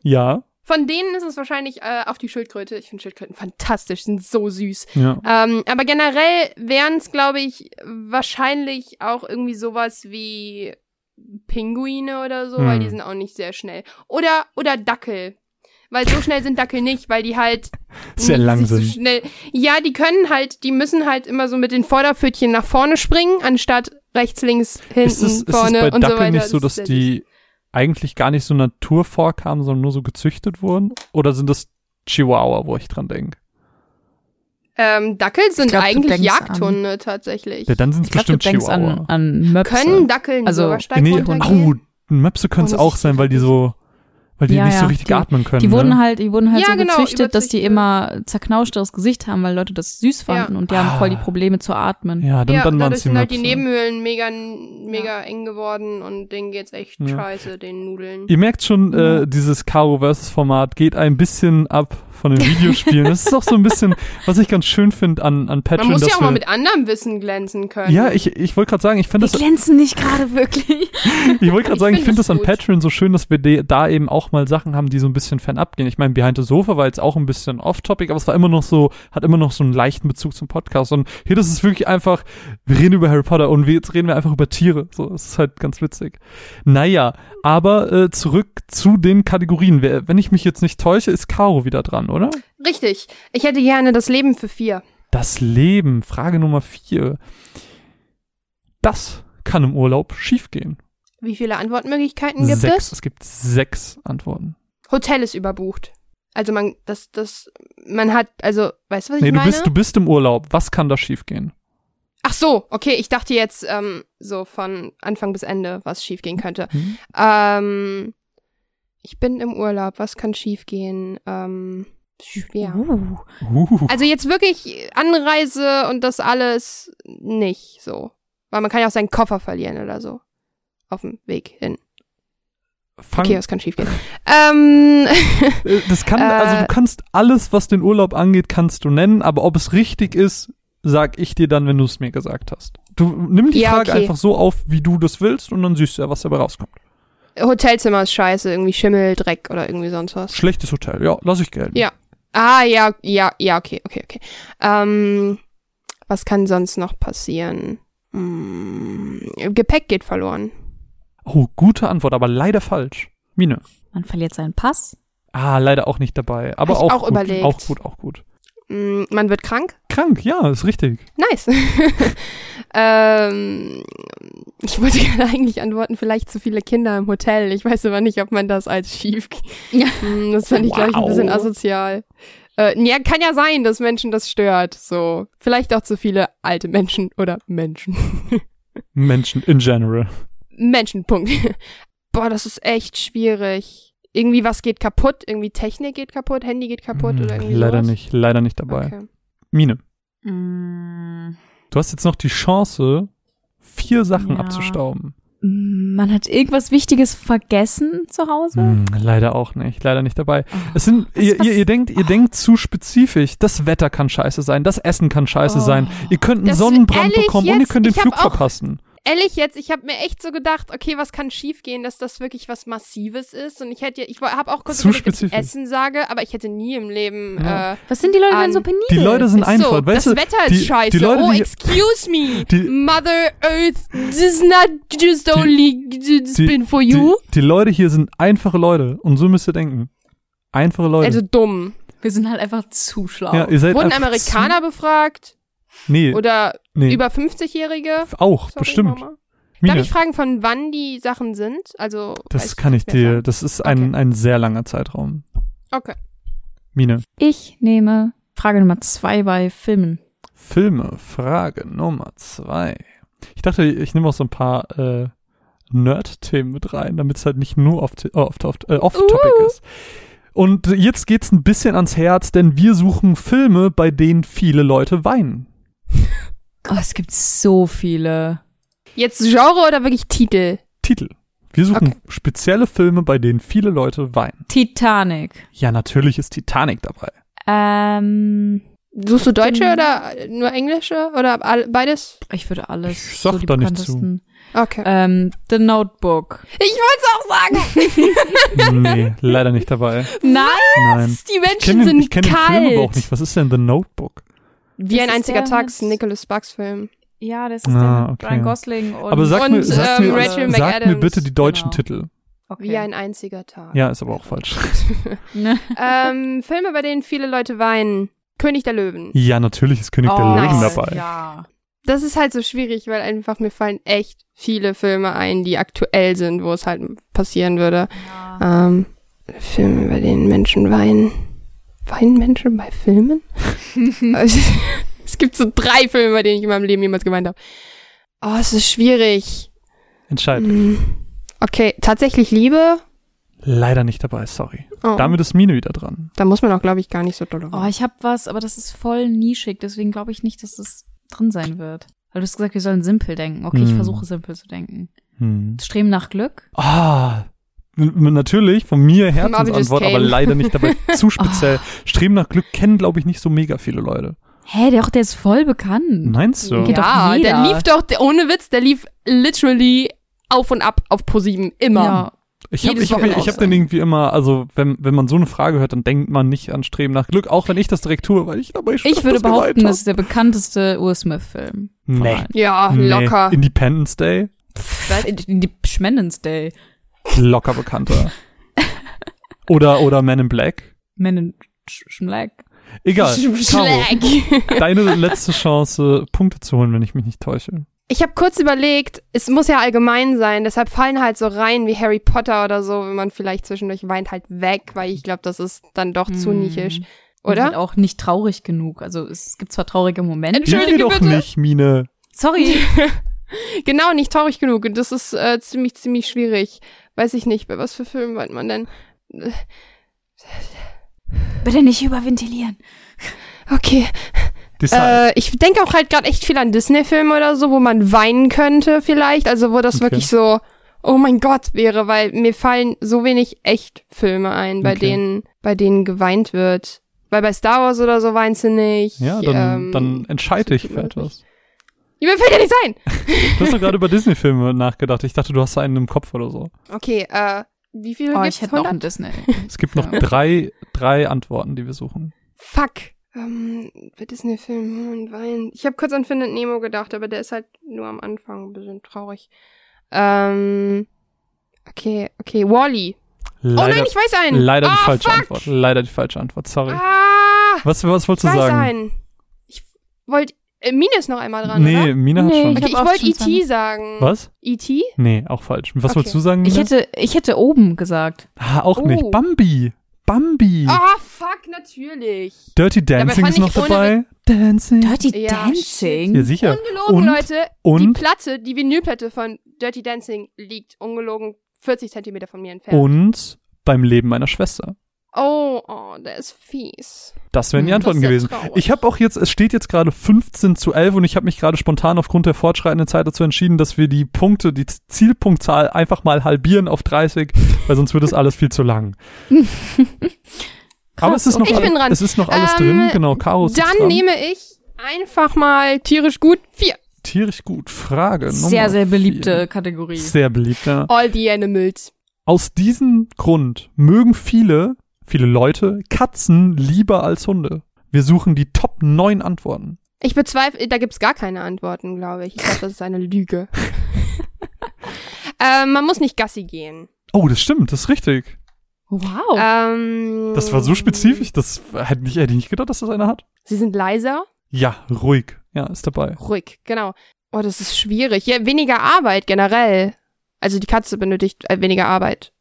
Ja, von denen ist es wahrscheinlich äh, auch die Schildkröte. Ich finde Schildkröten fantastisch, sind so süß. ja. Ähm, aber generell wären es, glaube ich, wahrscheinlich auch irgendwie sowas wie Pinguine oder so, Hm. weil die sind auch nicht sehr schnell. Oder, oder Dackel. Weil so schnell sind Dackel nicht, weil die halt [LAUGHS] Sehr lang sich so sind. schnell. Ja, die können halt, die müssen halt immer so mit den Vorderpfötchen nach vorne springen, anstatt rechts, links, hinten, Ist es, ist es vorne bei und so Dackeln weiter. nicht so, Das dass sehr die eigentlich gar nicht so Natur vorkamen, sondern nur so gezüchtet wurden? Oder sind das Chihuahua, wo ich dran denke? Ähm, Dackel sind glaub, eigentlich Jagdhunde tatsächlich. Ja, dann sind es bestimmt an, Chihuahua. an Möpse. Können Dackel einen Also, Bürgersteig nee, runtergehen? oh, Möpse können es auch sein, weil die so, weil die Ja, nicht so ja, richtig die- atmen können. Die wurden ne? halt, die wurden halt Ja, so genau, gezüchtet, dass die immer zerknauschteres Gesicht haben, weil Leute das süß fanden und die haben Ah. voll die Probleme zu atmen. Ja, dann, ja, dann waren die sind halt die. Nebenhöhlen mega, mega eng geworden und denen geht's echt Ja. scheiße, den Nudeln. Ihr merkt schon, Ja. äh, dieses Caro versus Format geht ein bisschen ab von den Videospielen. das ist auch so ein bisschen, was ich ganz schön finde an, an Patreon. Man muss dass ja auch wir, mal mit anderem Wissen glänzen können. Ja, ich, ich wollte gerade sagen, ich finde Die das, glänzen nicht gerade wirklich. [LAUGHS] ich wollte gerade sagen, ich find finde das das an. Patreon so schön, dass wir de, da eben auch mal Sachen haben, die so ein bisschen fernab gehen. Ich meine, Behind the Sofa war jetzt auch ein bisschen off-topic, aber es war immer noch so, hat immer noch so einen leichten Bezug zum Podcast. Und hier, das ist wirklich einfach, wir reden über Harry Potter und wir, jetzt reden wir einfach über Tiere. So, das ist halt ganz witzig. Naja, aber äh, zurück zu den Kategorien. Wenn ich mich jetzt nicht täusche, ist Caro wieder dran, oder? Richtig. Ich hätte gerne das Leben für vier. Das Leben, Frage Nummer vier. Das kann im Urlaub schiefgehen. Wie viele Antwortmöglichkeiten gibt sechs. es? Es gibt sechs Antworten. Hotel ist überbucht. Also man, das, das, man hat, also, weißt du, was ich Nee, du meine? bist, du bist im Urlaub. Was kann da schiefgehen? Ach so, okay, ich dachte jetzt ähm, so von Anfang bis Ende, was schiefgehen könnte. Hm? Ähm, ich bin im Urlaub, was kann schiefgehen? Ähm, schwer. Uh. Uh. Also jetzt wirklich Anreise und das alles nicht so. Weil man kann ja auch seinen Koffer verlieren oder so. Auf dem Weg hin. Fang, Okay, was kann schiefgehen? [LAUGHS] ähm, äh, das kann, Äh, also du kannst alles, was den Urlaub angeht, kannst du nennen, aber ob es richtig ist, sag ich dir dann, wenn du es mir gesagt hast. Du nimm die Ja, Frage okay. einfach so auf, wie du das willst, und dann siehst du ja, was dabei rauskommt. Hotelzimmer ist scheiße, irgendwie Schimmel, Dreck oder irgendwie sonst was. Schlechtes Hotel, ja, lass ich gelten. Ja. Ah, ja, ja, ja, okay, okay, okay. Ähm, was kann sonst noch passieren? Hm, Gepäck geht verloren. Oh, gute Antwort, aber leider falsch. Mine. Man verliert seinen Pass. Ah, leider auch nicht dabei. Aber auch, auch gut, überlegt. auch gut, auch gut. Hm, man wird krank. Krank, ja, ist richtig. Nice. [LAUGHS] ähm, ich wollte [LAUGHS] gerade eigentlich antworten, vielleicht zu viele Kinder im Hotel. Ich weiß aber nicht, ob man das als schief. [LAUGHS] Ja. Hm, das fand ich, glaube ich, ein bisschen Wow. asozial. Äh, ja, kann ja sein, dass Menschen das stört. So. Vielleicht auch zu viele alte Menschen oder Menschen. Menschen in general. Menschen, Punkt. Boah, das ist echt schwierig. Irgendwie was geht kaputt, irgendwie Technik geht kaputt, Handy geht kaputt Hm, oder irgendwie leider sowas. nicht, leider nicht dabei. Okay. Mine, Mm, du hast jetzt noch die Chance, vier Sachen Ja. abzustauben. Man hat irgendwas Wichtiges vergessen zu Hause. Hm, leider auch nicht, leider nicht dabei. Oh. Es sind, ihr, ihr, ihr denkt, ihr denkt zu spezifisch. Das Wetter kann scheiße sein, das Essen kann scheiße Oh. sein. Ihr könnt einen Das- Sonnenbrand ehrlich bekommen und ihr jetzt? könnt den Flug auch- verpassen. Ehrlich jetzt, ich habe mir echt so gedacht, okay, was kann schiefgehen, dass das wirklich was Massives ist? Und ich hätte, ich habe auch kurz Zu überlegt, ob ich. Essen sage, aber ich hätte nie im Leben. Ja. Äh, Was sind die Leute An- denn so penibel? Die Leute sind einfach, so, weißt das du, Wetter ist die- scheiße. die Leute, oh, die- excuse me, die- Mother Earth does not just only spin for die, you. die Leute hier sind einfache Leute und so müsst ihr denken. Einfache Leute. Also dumm. Wir sind halt einfach zu schlau. ja, ihr seid Wurden einfach Amerikaner befragt nee, oder nee, über 50-Jährige? auch, Sorry, bestimmt. Mama. Darf ich fragen, von wann die Sachen sind? Also das kann ich dir, sagt. das ist ein, Okay. ein sehr langer Zeitraum. Okay. Mine, Ich nehme Frage Nummer zwei bei Filmen. Filme, Frage Nummer zwei. Ich dachte, ich nehme auch so ein paar äh, Nerd-Themen mit rein, damit es halt nicht nur off-topic off, off, äh, off Uh. ist. Und jetzt geht's ein bisschen ans Herz, denn wir suchen Filme, bei denen viele Leute weinen. Oh, es gibt so viele. Jetzt Genre oder wirklich Titel? Titel. Wir suchen Okay. spezielle Filme, bei denen viele Leute weinen. Titanic. Ja, natürlich ist Titanic dabei. Ähm, Suchst du deutsche Den- oder nur englische oder all- beides? ich würde alles. Ich sag die da nicht zu. Okay. Ähm, The Notebook. Ich wollte es auch sagen. [LAUGHS] Nee, leider nicht dabei. [LAUGHS] Nein. Nein. Die Ich Menschen kenne den, sind ich kenn den kalt. Film aber auch nicht. Was ist denn The Notebook? Wie Das ein einziger der Tag, ist ein Nicholas Sparks Film. Ja, das ist Ah, der okay. Ryan Gosling und. Aber sag, Und, mir, sag, ähm, mir, Rachel sag mir bitte die deutschen Genau. Titel. okay. Wie ein einziger Tag. Ja, ist aber auch falsch. [LAUGHS] Ne? ähm, Filme, bei denen viele Leute weinen. König der Löwen. Ja, natürlich ist König der Oh, Löwen nice. dabei. Ja. Das ist halt so schwierig, weil einfach mir fallen echt viele Filme ein, die aktuell sind, wo es halt passieren würde. ja. Ähm, Filme, bei denen Menschen weinen. Weinen Menschen bei Filmen? [LAUGHS] Also, es gibt so drei Filme, bei denen ich in meinem Leben jemals geweint habe. Oh, es ist schwierig. Entscheid. Hm. Okay, tatsächlich Liebe. Leider nicht dabei, sorry. Oh, Damit ist Mine wieder dran. da muss man auch, glaube ich, gar nicht so doll Oh, ich habe was, aber das ist voll nischig, deswegen glaube ich nicht, dass es drin sein wird. Weil du hast gesagt, wir sollen simpel denken. Okay, ich Hm. versuche simpel zu denken. Hm. Streben nach Glück? Ah, natürlich, von mir Herzensantwort, aber leider nicht dabei. [LAUGHS] Zu speziell. Streben nach Glück kennen, glaube ich, nicht so mega viele Leute. Hä, der, der ist voll bekannt. Meinst du? Geht doch ja, der lief doch, der, ohne Witz, der lief literally auf und ab auf ProSieben. Immer. Ja. Ich habe ich hab, Wochenende ich hab so. irgendwie immer, also wenn, wenn man so eine Frage hört, dann denkt man nicht an Streben nach Glück, auch wenn ich das direkt tue, weil ich dabei schon Ich würde geweint behaupten, das ist der bekannteste Will Smith-Film. Nee. allen. Ja, Nee. locker. Independence Day, Independence Day. Locker bekannter. oder, oder Men in Black. Men in Black. Egal. Caro, Schlag. [LAUGHS] deine letzte Chance, Punkte zu holen, wenn ich mich nicht täusche. Ich habe kurz überlegt, es muss ja allgemein sein, deshalb fallen halt so rein wie Harry Potter oder so, wenn man vielleicht zwischendurch weint, halt weg, weil ich glaube, das ist dann doch zu Hm. nischig. Und Oder? halt auch nicht traurig genug. Also es gibt zwar traurige Momente. Entschuldige doch bitte. nicht, Mine. Sorry. [LAUGHS] Genau, nicht traurig genug. Und das ist äh, ziemlich, ziemlich schwierig. Weiß ich nicht, bei was für Filmen weint man denn? Äh, Bitte nicht überventilieren. Okay. Äh, ich denke auch halt gerade echt viel an Disney-Filme oder so, wo man weinen könnte vielleicht. Also wo das Okay. wirklich so, oh mein Gott wäre, weil mir fallen so wenig echt Filme ein, bei Okay. denen, bei denen geweint wird. Weil bei Star Wars oder so weinst du nicht. ja, dann, ähm, dann entscheide ich für etwas. Ja, mir fällt ja nicht ein. Du hast doch gerade [LAUGHS] über Disney-Filme nachgedacht. Ich dachte, du hast einen im Kopf oder so. Okay, äh, wie viel Oh, gibt's? ich hätte noch 100? einen Disney. Es gibt noch Ja. drei, drei Antworten, die wir suchen. Fuck. Ähm, bei Disney-Film und Wein. Ich habe kurz an Findet Nemo gedacht, aber der ist halt nur am Anfang ein bisschen traurig. Ähm, okay, okay, Wally. Oh Leider, nein, ich weiß einen. leider die Ah, falsche fuck. Antwort. Leider die falsche Antwort, sorry. Ah, Was, was wolltest ich du weiß sagen? einen. Ich wollte, äh, Mine ist noch einmal dran, nee, oder? Mina hat Nee, schon. Ich Okay, hab ich auch wollte schon E.T. sagen. Was? E.T.? Nee, auch falsch. Was Okay. wolltest du sagen? Ich Mina? hätte, ich hätte oben gesagt. ah, auch Oh. nicht. Bambi. Bambi. Ah, fuck, natürlich. Dirty Dancing fand ist noch ohne dabei. Dancing. Dirty Ja, Dancing? Ja, sicher. Ungelogen, Und- Leute. Die und- Platte, die Vinylplatte von Dirty Dancing liegt ungelogen 40 Zentimeter von mir entfernt. Und beim Leben meiner Schwester. Oh, oh, der ist fies. Das wären die Hm, Antworten gewesen. traurig. Ich habe auch jetzt, es steht jetzt gerade 15 zu 11 und ich habe mich gerade spontan aufgrund der fortschreitenden Zeit dazu entschieden, dass wir die Punkte, die Zielpunktzahl einfach mal halbieren auf 30, weil sonst wird es alles viel zu lang. [LAUGHS] Aber es ist noch, Ich alle- bin dran. Es ist noch alles Ähm, drin, genau. Jetzt Dann nehme ich einfach mal tierisch gut vier. Tierisch gut. Frage Nummer Sehr, sehr vier. beliebte Kategorie. Sehr beliebt, ja. All the Animals. Aus diesem Grund mögen viele, viele Leute Katzen lieber als Hunde. Wir suchen die Top 9 Antworten. Ich bezweifle, da gibt's gar keine Antworten, glaube ich. Ich glaube, das ist eine Lüge. [LAUGHS] ähm, man muss nicht Gassi gehen. Oh, das stimmt, das ist richtig. Wow. Ähm, Das war so spezifisch, das hätte ich, hätte ich nicht gedacht, dass das einer hat. Sie sind leiser, Ja, ruhig. Ja, ist dabei. ruhig, genau. Oh, das ist schwierig. Ja, weniger Arbeit generell. Also die Katze benötigt äh, weniger Arbeit.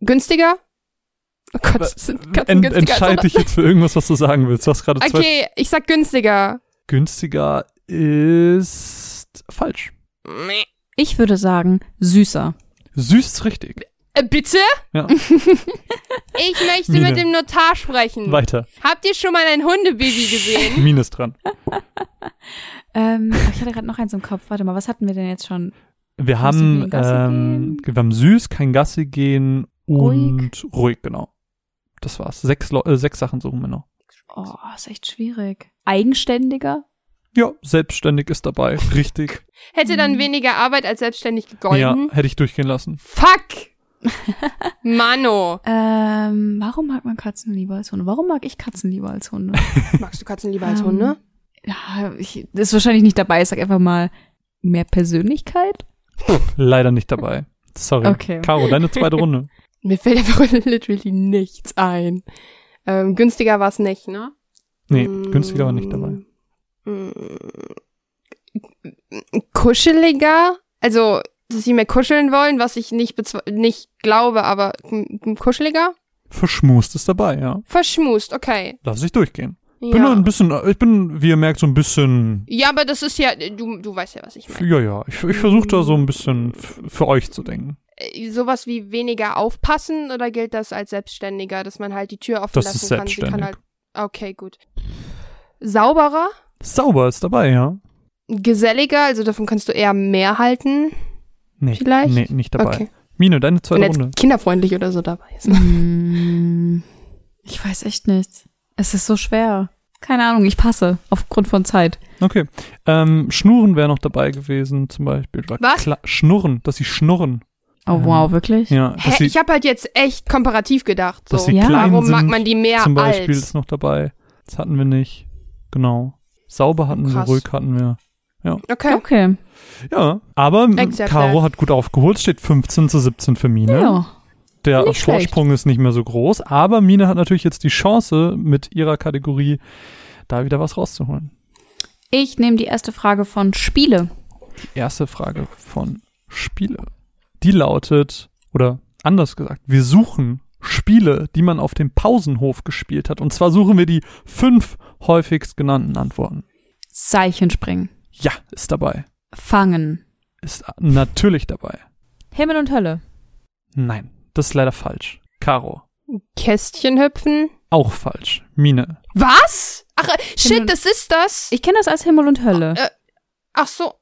Günstiger? Oh Gott, sind Katzen En, günstiger? als entscheid Hunde? dich jetzt für irgendwas, was du sagen willst. Du hast gerade zwei. Okay, ich sag günstiger. Günstiger ist falsch. Meh. Ich würde sagen, süßer. Süß ist richtig. Äh, bitte? Ja. [LAUGHS] Ich möchte Mine. mit dem Notar sprechen. Weiter. Habt ihr schon mal ein Hundebaby gesehen? [LAUGHS] Minus dran. [LAUGHS] Ähm, ich hatte gerade noch eins im Kopf. Warte mal, was hatten wir denn jetzt schon? Wir haben, ähm, wir haben süß, kein Gassi gehen und ruhig, genau. Das war's. Sechs, äh, sechs Sachen suchen wir noch. Oh, ist echt schwierig. Eigenständiger? Ja, selbstständig ist dabei. [LAUGHS] Richtig. Hätte dann Hm. weniger Arbeit als selbstständig Ja, gegolten. hätte ich durchgehen lassen. Fuck! [LAUGHS] Mano. Ähm, warum mag man Katzen lieber als Hunde? Warum mag ich Katzen lieber als Hunde? [LAUGHS] Magst du Katzen lieber als Ähm, Hunde? Ja, ich, das ist wahrscheinlich nicht dabei. Ich sag einfach mal mehr Persönlichkeit. Leider nicht dabei. Sorry. Okay. Caro, deine zweite Runde. Mir fällt einfach [LAUGHS] literally nichts ein. Ähm, günstiger war's nicht, ne? Nee, günstiger war nicht dabei. Mm, Kuscheliger? Also, dass sie mehr kuscheln wollen, was ich nicht, nicht glaube, aber mm, kuscheliger? Verschmust ist dabei, ja. Verschmust, okay. Lass ich durchgehen. Bin nur Ja. ein bisschen, ich bin, wie ihr merkt, so ein bisschen, ja, aber das ist ja, du, du weißt ja, was ich meine. ja, ja, ich, ich versuche da so ein bisschen für euch zu denken. Äh, Sowas wie weniger aufpassen oder gilt das als Selbstständiger, dass man halt die Tür offen Das lassen ist kann? Sie kann selbstständig. halt, okay, gut. Sauberer? Sauber ist dabei, ja. Geselliger, also davon kannst du eher mehr halten. Nee, Vielleicht? nee, nicht dabei. Okay. Mine, deine Wenn zweite jetzt Runde. kinderfreundlich oder so dabei ist. Mm, ich weiß echt nicht. Es ist so schwer. Keine Ahnung, ich passe. Aufgrund von Zeit. Okay. Ähm, Schnurren wäre noch dabei gewesen, zum Beispiel. Oder Was? Kla- Schnurren, dass sie schnurren. Oh, Ähm, wow, wirklich? Ja, Hä, sie, ich habe halt jetzt echt komparativ gedacht. So. dass sie Ja. klein Warum sind. mag man die mehr zum Beispiel als? ist noch dabei. Das hatten wir nicht. Genau. Sauber hatten wir, Krass. ruhig hatten wir. Okay. Okay. Ja, aber Accept Caro hat gut aufgeholt, steht 15 zu 17 für Mine. Ja. Der Nicht schlecht. Vorsprung ist nicht mehr so groß, aber Mine hat natürlich jetzt die Chance, mit ihrer Kategorie da wieder was rauszuholen. Ich nehme die erste Frage von Spiele. Die erste Frage von Spiele. Die lautet, oder anders gesagt, wir suchen Spiele, die man auf dem Pausenhof gespielt hat. Und zwar suchen wir die fünf häufigst genannten Antworten. Seilchenspringen. Ja, ist dabei. Fangen. Ist natürlich dabei. Himmel und Hölle. Nein, das ist leider falsch. Caro, Kästchen hüpfen. auch falsch. Mine, Was? Ach, äh, shit, Himmel- das ist das. Ich kenne das als Himmel und Hölle. Äh, Ach so.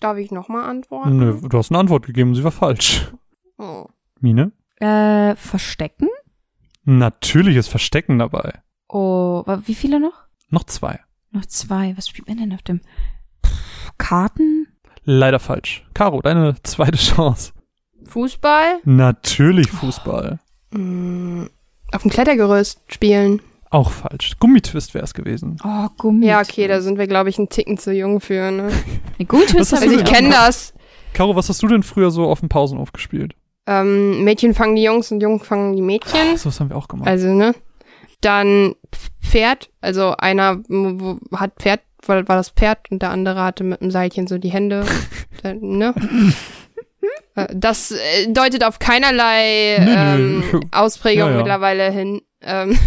Darf ich nochmal antworten? nö, du hast eine Antwort gegeben, sie war falsch. Oh. Mine, Äh, Verstecken? natürlich ist Verstecken dabei. Oh, wie viele noch? Noch zwei. Noch zwei. Was spielt man denn auf dem? Pff, Karten? Leider falsch. Caro, deine zweite Chance. Fußball? Natürlich Fußball. Mm, auf dem Klettergerüst spielen. Auch falsch. Gummitwist wäre es gewesen. Oh, Gummi. Ja, okay, da sind wir, glaube ich, einen Ticken zu jung für, ne? [LAUGHS] Nee, Gummitwist Also ich kenne das. Caro, was hast du denn früher so auf dem Pausenhof gespielt? Ähm, Mädchen fangen die Jungs und Jungen fangen die Mädchen. So was haben wir auch gemacht. Also, ne? Dann Pferd, also einer wo- hat Pferd, weil war das Pferd und der andere hatte mit dem Seilchen so die Hände, [LAUGHS] äh, ne? Äh, Das äh, deutet auf keinerlei nö. ähm, Ausprägung [LAUGHS] Ja, ja. mittlerweile hin. Ähm,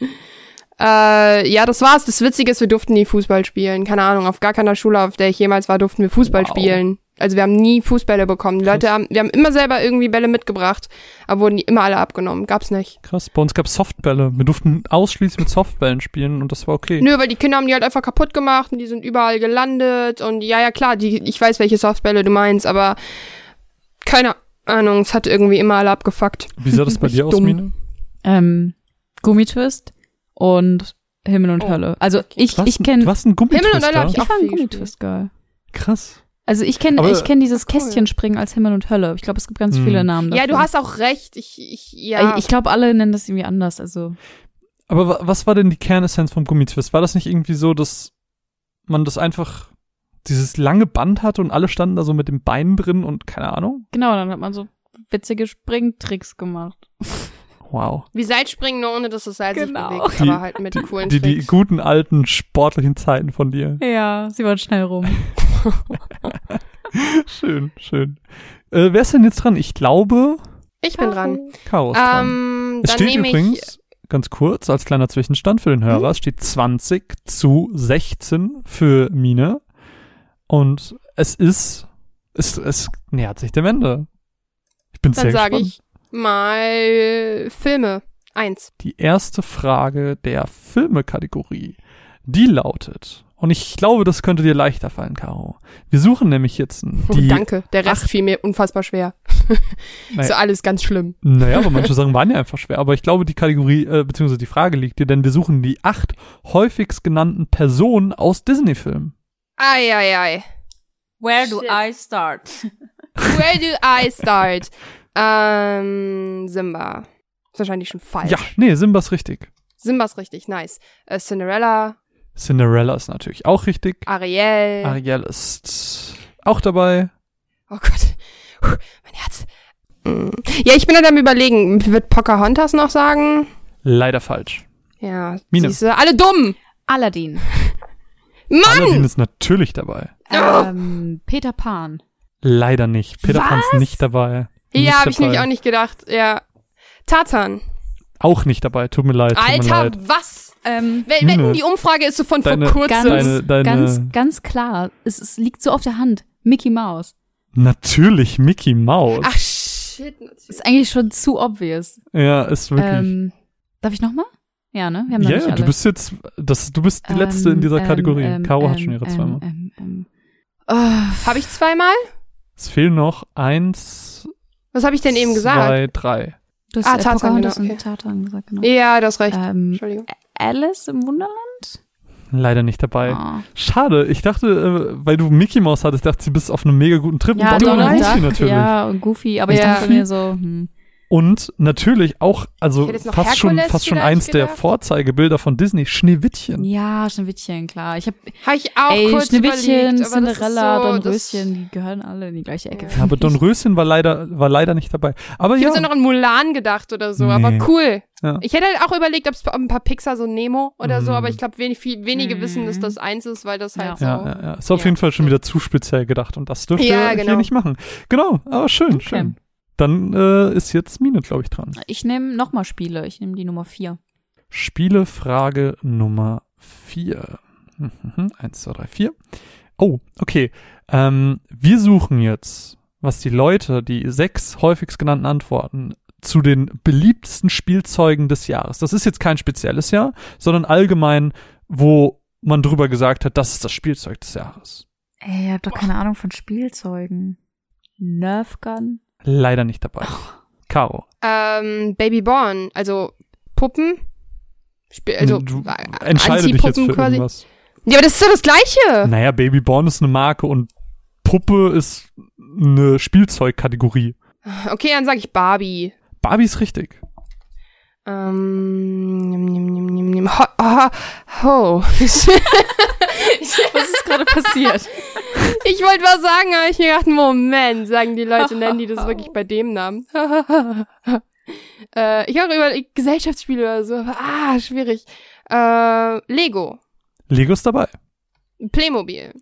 [LAUGHS] äh, ja, das war's. Das Witzige ist, wir durften nie Fußball spielen. Keine Ahnung, auf gar keiner Schule, auf der ich jemals war, durften wir Fußball Wow. spielen. Also wir haben nie Fußbälle bekommen. Die Leute Krass. haben, wir haben immer selber irgendwie Bälle mitgebracht, aber wurden die immer alle abgenommen. Gab's nicht. Krass. Bei uns gab es Softbälle. Wir durften ausschließlich mit Softbällen spielen und das war okay. Nö, weil die Kinder haben die halt einfach kaputt gemacht und die sind überall gelandet und ja, ja, klar, die, ich weiß, welche Softbälle du meinst, aber keine Ahnung, es hat irgendwie immer alle abgefuckt. Wie sah das [LAUGHS] bei dir aus. Mine? Ähm, Gummitwist und Himmel und Oh, Hölle. Also okay. ich, hast ich ein- kenne, Du hast einen Himmel und Hölle hab ich ich auch ein viel gespielt. Gummitwist-Girl. Krass. Also ich kenne ich kenne dieses Cool. Kästchenspringen als Himmel und Hölle. Ich glaube, es gibt ganz Hm. viele Namen dafür. Ja, du hast auch recht. Ich, ich, ja. Ich, glaube, alle nennen das irgendwie anders. Also Aber wa- was war denn die Kernessenz vom Gummitwist? War das nicht irgendwie so, dass man das einfach dieses lange Band hatte und alle standen da so mit dem Bein drin und keine Ahnung? genau, dann hat man so witzige Springtricks gemacht. Wow. Wie Seilspringen, nur ohne dass das Seil Genau. sich bewegt, Die- aber halt mit coolen Die, die guten alten sportlichen Zeiten von dir. [LAUGHS] Ja, sie waren schnell rum. [LAUGHS] Schön, schön. Äh, wer ist denn jetzt dran? Ich glaube, ich bin dran. Caro ist dran. Ähm, Es dann steht nehme ich, übrigens, ganz kurz, als kleiner Zwischenstand für den Hörer, es steht 20 zu 16 für Mine. Und es ist, es, es nähert sich dem Ende. Ich bin dann sehr sage gespannt. ich mal Filme. Eins. Die erste Frage der Filme-Kategorie, die lautet, und ich glaube, das könnte dir leichter fallen, Caro. Wir suchen nämlich jetzt Oh, die, danke. Der Rest fiel mir unfassbar schwer. [LAUGHS] Naja. So alles ganz schlimm. Naja, aber manche Sachen waren ja einfach schwer. Aber ich glaube, die Kategorie, äh, beziehungsweise die Frage liegt dir, denn wir suchen die acht häufigst genannten Personen aus Disney-Filmen. Ei, ei, ei. Where do I start? Where do I start? Ähm, Simba. Ist wahrscheinlich schon falsch. Ja, nee, Simba ist richtig. Simba ist richtig, nice. Äh, Cinderella, Cinderella ist natürlich auch richtig. Ariel. Ariel ist auch dabei. Oh Gott. Puh, mein Herz. Mm. Ja, ich bin halt am überlegen, wird Pocahontas noch sagen? Leider falsch. Ja, Mine. siehste, alle dumm. Aladdin. Aladdin Mann! ist natürlich dabei. Ähm, Peter Pan. Leider nicht. Peter Pan ist Was? nicht dabei. Ja, habe ich nämlich auch nicht gedacht. Ja. Tarzan. Auch nicht dabei. Tut mir leid. Tut mir Alter, leid. was? Ähm, Mine. Wetten, die Umfrage ist so von Deine- vor kurzem. ganz, Deine- deine- ganz, ganz klar. Es, es liegt so auf der Hand. Mickey Mouse. Natürlich Mickey Mouse. Ach, shit. natürlich. Ist eigentlich schon zu obvious. Ja, ist wirklich. Ähm, darf ich noch mal? Ja, ne? Wir haben Ja, alle. du bist jetzt, das, du bist die letzte in Ähm, dieser ähm, Kategorie. ähm, Caro hat ähm, schon ihre ähm, zweimal. Ähm, ähm, oh, Habe ich zweimal? Es fehlen noch eins, Was habe ich denn eben gesagt? zwei, drei. du hast Ah, äh, Tarzan, Pocahontas genau, und Tarzan gesagt, genau. Ja, du hast recht. Ähm, Entschuldigung. Alice im Wunderland? Leider nicht dabei. Oh. Schade, ich dachte, äh, weil du Mickey Mouse hattest, dachte ich, du bist auf einem mega guten Trip. Ja, und Donald Goofy natürlich. ja, und Goofy, aber ich Ja. dachte mir so, hm. Und natürlich auch, also Ich fast schon, fast schon eins der gedacht. Vorzeigebilder von Disney, Schneewittchen. Ja, Schneewittchen, klar. Ich hab, Habe ich auch ey, kurz Schneewittchen, überlegt, Cinderella, so, Don das- Röschen, die gehören alle in die gleiche Ecke. Ja. Aber Don Röschen war leider, war leider nicht dabei. Aber Ich ja, hätte noch an Mulan gedacht oder so, Nee. aber cool. Ja. Ich hätte halt auch überlegt, ob es ein paar Pixar, so Nemo oder so, Mhm. aber ich glaube, wenig, viel, wenige Mhm. wissen, dass das eins ist, weil das halt Ja. so. ja, ja, ja. Ist auf Ja. jeden Fall schon wieder zu speziell gedacht und das dürft Ja, genau. hier nicht machen. Genau, aber schön, Okay. schön. Dann äh, ist jetzt Mine, glaube ich, dran. Ich nehme nochmal Spiele. Ich nehme die Nummer vier. Spielefrage Nummer vier. Mhm, Eins, zwei, drei, vier. Oh, okay. Ähm, wir suchen jetzt, was die Leute, die sechs häufigst genannten Antworten zu den beliebtesten Spielzeugen des Jahres. Das ist jetzt kein spezielles Jahr, sondern allgemein, wo man drüber gesagt hat, das ist das Spielzeug des Jahres. Ey, ihr habt doch keine Ahnung von Spielzeugen. Nerf Gun? Leider nicht dabei. Caro. Ähm, Baby Born, also Puppen. Also du äh, entscheide dich jetzt Anziehpuppen für quasi. irgendwas. Ja, aber das ist doch das Gleiche. Naja, Babyborn ist eine Marke und Puppe ist eine Spielzeugkategorie. Okay, dann sage ich Barbie. Barbie ist richtig. Ähm, nimm, nimm, nimm, nimm, nimm. Ho, ho, ho. [LAUGHS] Was ist gerade passiert? [LAUGHS] Ich wollte was sagen, aber ich mir gedacht, Moment, sagen die Leute, nennen die das wirklich [LAUGHS] bei dem Namen. [LAUGHS] äh, ich habe über Gesellschaftsspiele oder so, aber ah, schwierig. Äh, Lego, Lego ist dabei. Playmobil.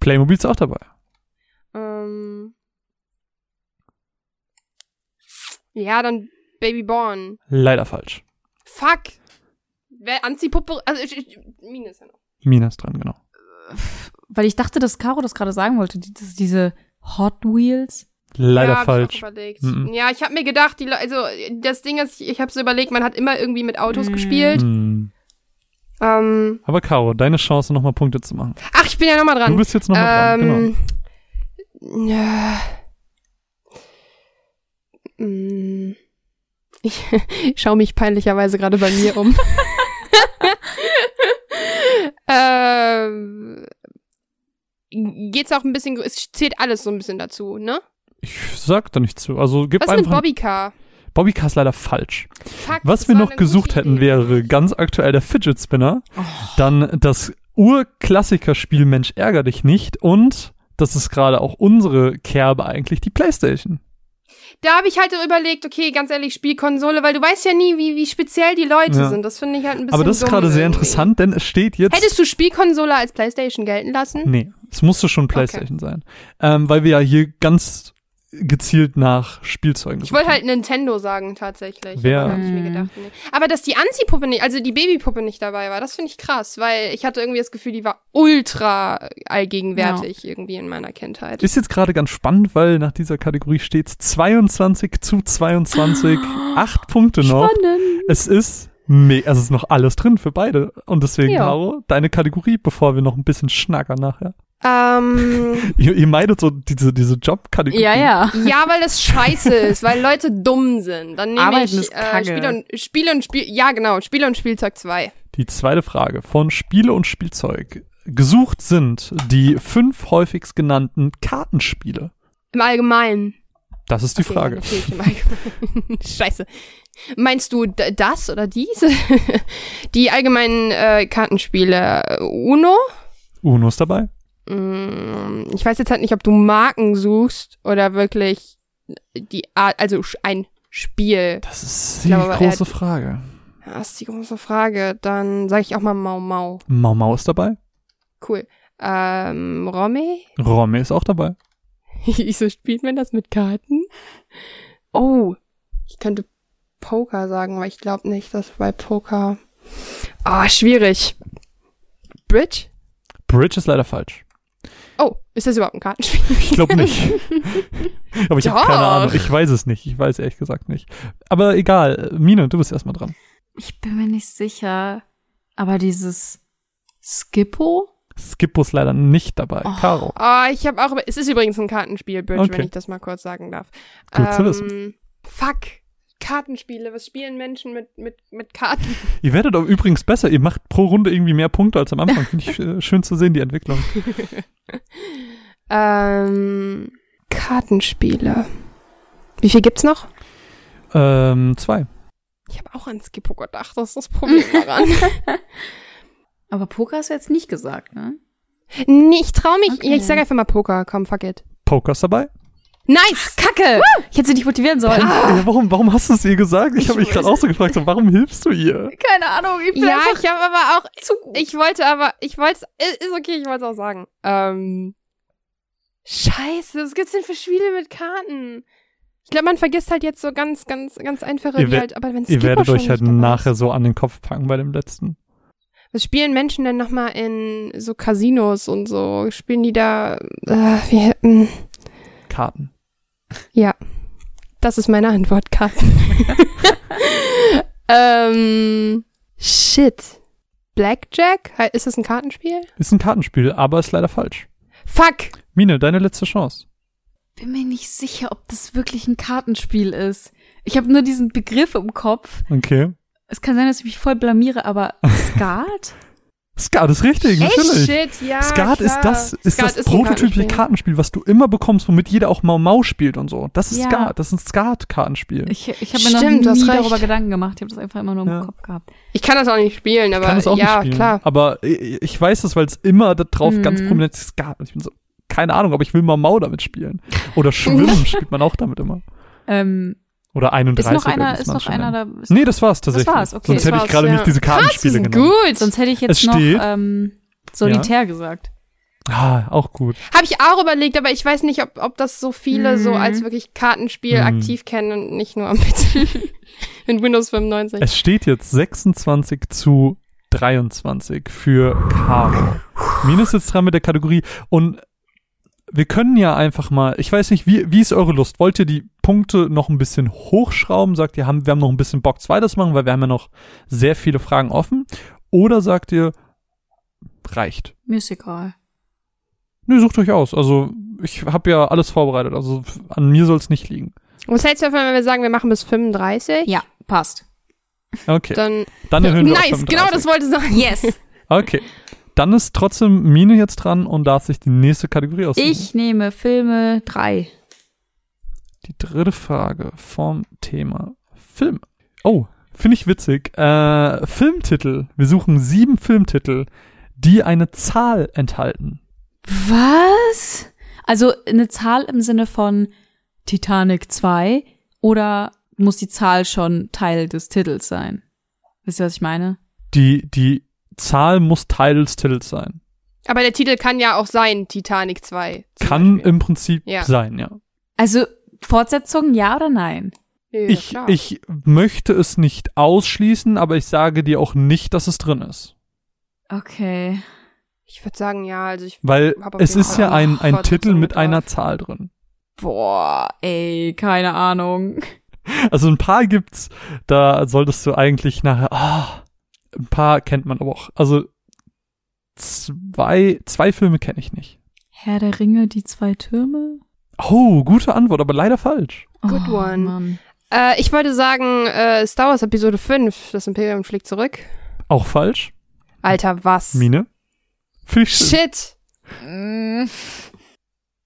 Playmobil ist auch dabei. Ähm, ja, dann Baby Born. Leider falsch. Fuck. Wer Anziehpuppe, also ich, ich, Mine ist ja noch. Mina ist dran, genau. Weil ich dachte, dass Caro das gerade sagen wollte. Die, das, diese Hot Wheels. Leider ja, hab falsch. Ich überlegt. Mhm. Ja, ich habe mir gedacht, die, Le- also das Ding ist, ich habe so überlegt, man hat immer irgendwie mit Autos Mhm. gespielt. Hm. Ähm, Aber Caro, deine Chance, nochmal Punkte zu machen. ach, ich bin ja nochmal dran. Du bist jetzt nochmal dran, genau. Ähm, ja. Mm. Ich [LAUGHS] schaue mich peinlicherweise gerade bei mir um. [LAUGHS] ähm, geht's auch ein bisschen, es zählt alles so ein bisschen dazu, ne? Ich sag da nicht zu. Also gib Was mit einfach. Bobbycar? Bobbycar ist leider falsch. Fuck, Was wir noch gesucht hätten, wäre ganz aktuell der Fidget Spinner. Oh. Dann das Urklassikerspiel Mensch ärger dich nicht und das ist gerade auch unsere Kerbe eigentlich, die Playstation. Da habe ich halt überlegt, okay, ganz ehrlich, Spielkonsole, weil du weißt ja nie, wie, wie speziell die Leute Ja. sind. Das finde ich halt ein bisschen Aber das ist gerade sehr interessant, denn es steht jetzt. Hättest du Spielkonsole als Playstation gelten lassen? Nee, es musste schon Playstation sein. Ähm, weil wir ja hier ganz gezielt nach Spielzeugen Ich wollte halt Nintendo sagen, tatsächlich. Wer- Aber da habe ich mir Hm. gedacht, nee. Aber dass die Anziehpuppe nicht, also die Babypuppe nicht dabei war, das finde ich krass, weil ich hatte irgendwie das Gefühl, die war ultra allgegenwärtig irgendwie in meiner Kindheit. Ist jetzt gerade ganz spannend, weil nach dieser Kategorie steht 22 zu 22, [GASPS] acht Punkte noch. Spannend. Es ist me also es ist noch alles drin für beide. Und deswegen, Ja. Caro, deine Kategorie, bevor wir noch ein bisschen schnackern nachher. Ähm, [LAUGHS] Ihr, ihr meidet so diese, diese Jobkategorie. Ja, ja. ja, weil das scheiße ist, weil Leute dumm sind. Dann nehme Arbeiten ich äh. Spiele und Spiele und Spiel, ja genau, Spiele und Spielzeug 2. Die zweite Frage von Spiele und Spielzeug. Gesucht sind die fünf häufigst genannten Kartenspiele. Im Allgemeinen. Das ist die Okay, Frage. natürlich im Allgemeinen. [LAUGHS] Scheiße. Meinst du das oder diese? [LAUGHS] Die allgemeinen äh, Kartenspiele. Uno? Uno ist dabei. Mm, Ich weiß jetzt halt nicht, ob du Marken suchst oder wirklich die Art, also ein Spiel. Das ist die glaube große Frage. Das ist die große Frage. Dann sage ich auch mal Mau Mau. Mau Mau ist dabei. Cool. Ähm, Romme? Romme ist auch dabei. [LAUGHS] Wieso spielt man das mit Karten? Oh, ich könnte Poker sagen, aber ich glaube nicht, dass bei Poker. Ah, schwierig. Bridge? Bridge ist leider falsch. Oh, ist das überhaupt ein Kartenspiel? Ich glaube nicht. [LAUGHS] Aber ich habe keine. Ahnung. Ich weiß es nicht. Ich weiß ehrlich gesagt nicht. Aber egal. Mine, du bist erstmal dran. Ich bin mir nicht sicher. Aber dieses Skippo? Skippo ist leider nicht dabei. Oh. Caro. Ah, ich habe auch. Es ist übrigens ein Kartenspiel, Bridge, Okay. wenn ich das mal kurz sagen darf. Gut zu wissen. Ähm, Fuck. Kartenspiele. Was spielen Menschen mit, mit, mit Karten? [LAUGHS] Ihr werdet auch übrigens besser. Ihr macht pro Runde irgendwie mehr Punkte als am Anfang. Finde ich äh, schön zu sehen, die Entwicklung. [LAUGHS] ähm, Kartenspiele. Wie viel gibt's noch? Ähm, zwei. Ich habe auch an Skippo gedacht. Das ist das Problem daran. [LAUGHS] Aber Poker hast du jetzt nicht gesagt, ne? nee, ich trau mich. Okay. Ich sag einfach mal Poker. Komm, fuck it. Poker ist dabei. Nice! Kacke! Ich hätte sie nicht motivieren sollen. Äh, warum, warum hast du es ihr gesagt? Ich habe mich Ich gerade auch so gefragt, so, warum hilfst du ihr? Keine Ahnung. Ich bin Ja, ich habe aber auch. zu gut. Ich wollte aber. Ich wollte Ist okay, ich wollte es auch sagen. Ähm. Scheiße, was gibt's denn für Spiele mit Karten? Ich glaube, man vergisst halt jetzt so ganz, ganz, ganz einfache, Ihr halt, aber wenn Ihr werdet euch halt nachher so an den Kopf packen bei dem letzten. Was spielen Menschen denn nochmal in so Casinos und so? Spielen die da, äh, wie hätten, Karten. Ja. Das ist meine Antwort, Karten. [LAUGHS] ähm, shit. Blackjack? Ist das ein Kartenspiel? Ist ein Kartenspiel, aber ist leider falsch. Fuck! Mine, deine letzte Chance. bin mir nicht sicher, ob das wirklich ein Kartenspiel ist. Ich habe nur diesen Begriff im Kopf. Okay. Es kann sein, dass ich mich voll blamiere, aber [LAUGHS] Skat? Skat ist richtig, natürlich. Echt? Shit, ja. Skat ist klar. das, ist Skat das prototypische Kartenspiel. Kartenspiel, was du immer bekommst, womit jeder auch Mau Mau spielt und so. Das ist Ja. Skat, das ist ein Skat-Kartenspiel. Ich, ich habe mir Stimmt, noch nie darüber Gedanken gemacht. Ich habe das einfach immer nur im Ja. Kopf gehabt. Ich kann das auch nicht spielen, aber kann das auch ja, nicht spielen. klar. Aber ich, ich weiß das, weil es immer da drauf ganz Mhm. prominent ist Skat. Ich bin so, keine Ahnung, aber ich will Mau Mau damit spielen. Oder Schwimmen [LAUGHS] spielt man auch damit immer. Ähm, Oder ist 31. noch einer, ist noch einer da? Ist Nee, das war's tatsächlich. war's, okay. Sonst Das hätte ich gerade ja. nicht diese Kartenspiele das ist genommen. gut. Sonst hätte ich jetzt Es noch steht- ähm, Solitär gesagt. Ah, auch gut. Habe ich auch überlegt, aber ich weiß nicht, ob, ob das so viele Mhm. so als wirklich Kartenspiel Mhm. aktiv kennen und nicht nur mit [LAUGHS] in Windows 95. Es steht jetzt 26 zu 23 für Caro. Mine ist jetzt dran mit der Kategorie und wir können ja einfach mal, ich weiß nicht, wie, wie ist eure Lust? Wollt ihr die Punkte noch ein bisschen hochschrauben? Sagt ihr, haben, wir haben noch ein bisschen Bock, zweites machen, weil wir haben ja noch sehr viele Fragen offen? Oder sagt ihr, reicht? Mir ist egal. Nö, sucht euch aus. Also, ich habe ja alles vorbereitet. Also, an mir soll es nicht liegen. Was hältst du davon, wenn wir sagen, wir machen bis 35? Ja, passt. Okay, Dann, dann erhöhen wir nice, 35. genau das wollte ich sagen. Yes. Okay. Dann ist trotzdem Mine jetzt dran und darf sich die nächste Kategorie aussuchen. Ich nehme Filme 3. Die dritte Frage vom Thema Film. Oh, finde ich witzig. Äh, Filmtitel. Wir suchen sieben Filmtitel, die eine Zahl enthalten. Was? Also eine Zahl im Sinne von Titanic 2 oder muss die Zahl schon Teil des Titels sein? Wisst ihr, was ich meine? Die, die Zahl muss Teil des Titels sein. Aber der Titel kann ja auch sein, Titanic 2. zum Kann Beispiel. im Prinzip Ja. sein, ja. Also Fortsetzung ja oder nein? Ja, ich, klar. ich möchte es nicht ausschließen, aber ich sage dir auch nicht, dass es drin ist. Okay. ich würde sagen, ja, also ich Weil es ist ja ein, ein Titel mit mit einer drauf. Zahl drin. Boah, ey, keine Ahnung. [LAUGHS] Also ein paar gibt's, da solltest du eigentlich nachher, ah, ein paar kennt man aber auch. Also zwei, zwei Filme kenne ich nicht. Herr der Ringe, die zwei Türme? Oh, gute Antwort, aber leider falsch. Good oh, one. Äh, ich wollte sagen, äh, Star Wars Episode 5, das Imperium schlägt zurück. Auch falsch. Alter, was? Mine. Schön. Shit. Mm.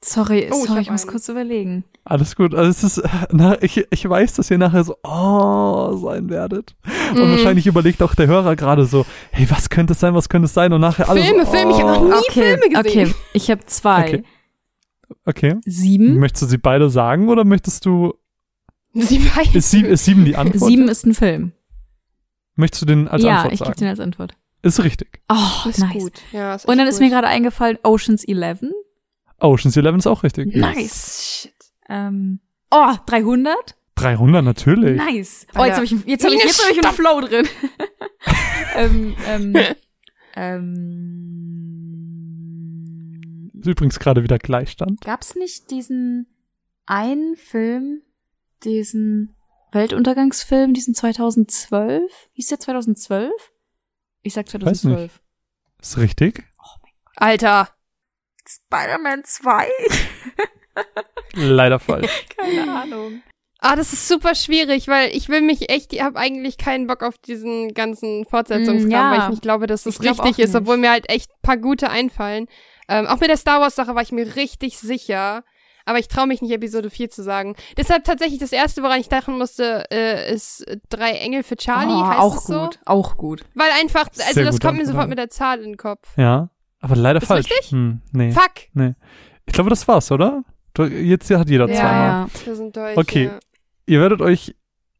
Sorry, Oh, ich sorry, hab ich muss einen. kurz überlegen. Alles gut. Also es ist, [LAUGHS] na, ich, ich weiß, dass ihr nachher so, oh, sein werdet. Und Mhm. wahrscheinlich überlegt auch der Hörer gerade so, hey, was könnte es sein, was könnte es sein? Und nachher alles Filme, so, Filme, ich hab noch oh. nie Okay, Filme gesehen. okay, ich habe zwei. Okay. Okay. Sieben? Möchtest du sie beide sagen oder möchtest du, Sie weiß. ist, sieben, ist sieben die [LAUGHS] Antwort? Sieben ist ein Film. Möchtest du den als ja, Antwort ich sagen? gebe den als Antwort. Ist richtig. Oh, ist nice. gut. Ja, ist Und dann echt ist mir gut. gerade eingefallen, Oceans 11. Ocean's Eleven ist auch richtig. Nice. Shit. Ähm, oh, 300? 300 natürlich. Nice. Oh, jetzt habe ich, jetzt hab ich, jetzt hab ich einen. Flow drin. [LAUGHS] ähm, ähm, [LAUGHS] ähm, Ist übrigens gerade wieder Gleichstand. gab's nicht diesen einen Film, diesen Weltuntergangsfilm, diesen 2012? Hieß der 2012? Ich sag Weiß nicht. 2012. Ist richtig. Alter. Spider-Man 2? [LAUGHS] Leider falsch. [LAUGHS] Keine Ahnung. Ah, das ist super schwierig, weil ich will mich echt, ich habe eigentlich keinen Bock auf diesen ganzen Fortsetzungskram, Mm, ja. weil ich nicht glaube, dass das Ich glaub richtig ist, obwohl mir halt echt ein paar gute einfallen. Ähm, auch mit der Star Wars Sache war ich mir richtig sicher, aber ich traue mich nicht Episode 4 zu sagen. Deshalb tatsächlich das erste, woran ich dachten musste, äh, ist äh, Drei Engel für Charlie, oh, heißt auch es gut, so? auch gut. Weil einfach, also Sehr das kommt mir sofort mit der Zahl in den Kopf. Ja. Aber leider Ist falsch. richtig? Hm, nee. Fuck! Ich glaube, das war's, oder? Du- Jetzt hat jeder Ja, zweimal. ja. Wir sind durch. Okay. Ja. Ihr werdet euch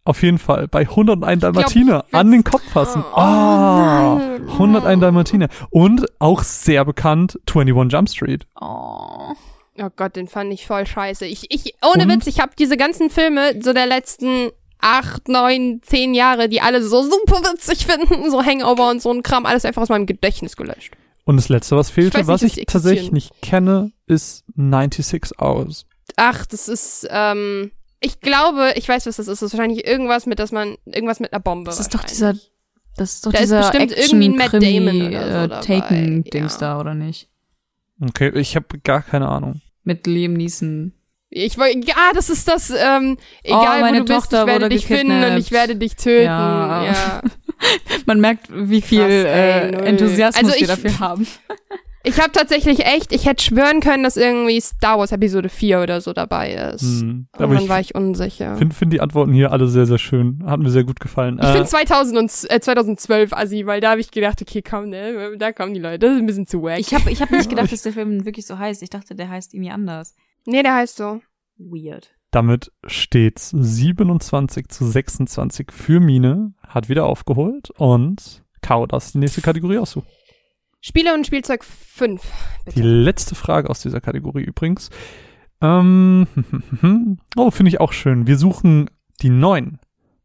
auf jeden Fall bei 101 glaub, Dalmatiner an den Kopf fassen. Oh, Ah, nein. 101 Dalmatiner. Und auch sehr bekannt 21 Jump Street. Oh. Oh Gott, den fand ich voll scheiße. Ich, ich, ohne Und? Witz, ich habe diese ganzen Filme so der letzten acht, neun, zehn Jahre, die alle so super witzig finden, so Hangover und so ein Kram, alles einfach aus meinem Gedächtnis gelöscht. Und das letzte, was fehlte, weiß nicht, was ich tatsächlich nicht kenne, ist 96 Hours. Ach, das ist, ähm, ich glaube, ich weiß, was das ist. Das ist wahrscheinlich irgendwas mit, dass man, irgendwas mit einer Bombe. Das ist doch dieser, das ist doch Da ist dieser bestimmt irgendwie ein Matt Action-Krimi, Damon oder so äh, Taken-Dings ja. da, oder nicht? Okay, ich habe gar keine Ahnung. Mit Liam Neeson. Ich wollte, ja, das ist das, ähm, Oh, egal meine wo du bist, Tochter ich werde dich finden und gekidnappt. ich werde dich töten. Ja. Ja. [LAUGHS] [LAUGHS] Man merkt, wie viel Krass, ey, äh. Enthusiasmus Also wir ich- dafür [LAUGHS] haben. Ich habe tatsächlich echt, ich hätte schwören können, dass irgendwie Star Wars Episode 4 oder so dabei ist. Hm. Und Aber dann ich war ich unsicher. finde find die Antworten hier alle sehr, sehr schön. Hat mir sehr gut gefallen. ich Äh, finde 2000 und, äh, 2012 assi, weil da habe ich gedacht, okay, komm, ne, da kommen die Leute, das ist ein bisschen zu wack. Ich habe ich hab nicht [LAUGHS] gedacht, dass der Film wirklich so heißt. Ich dachte, der heißt irgendwie anders. nee, der heißt so. Weird. Damit steht's 27 zu 26 für Mine. Hat wieder aufgeholt. Und Caro, das die nächste Kategorie aussuchen. Spiele und Spielzeug 5. Die letzte Frage aus dieser Kategorie übrigens. Ähm, [LAUGHS] oh, finde ich auch schön. Wir suchen die neun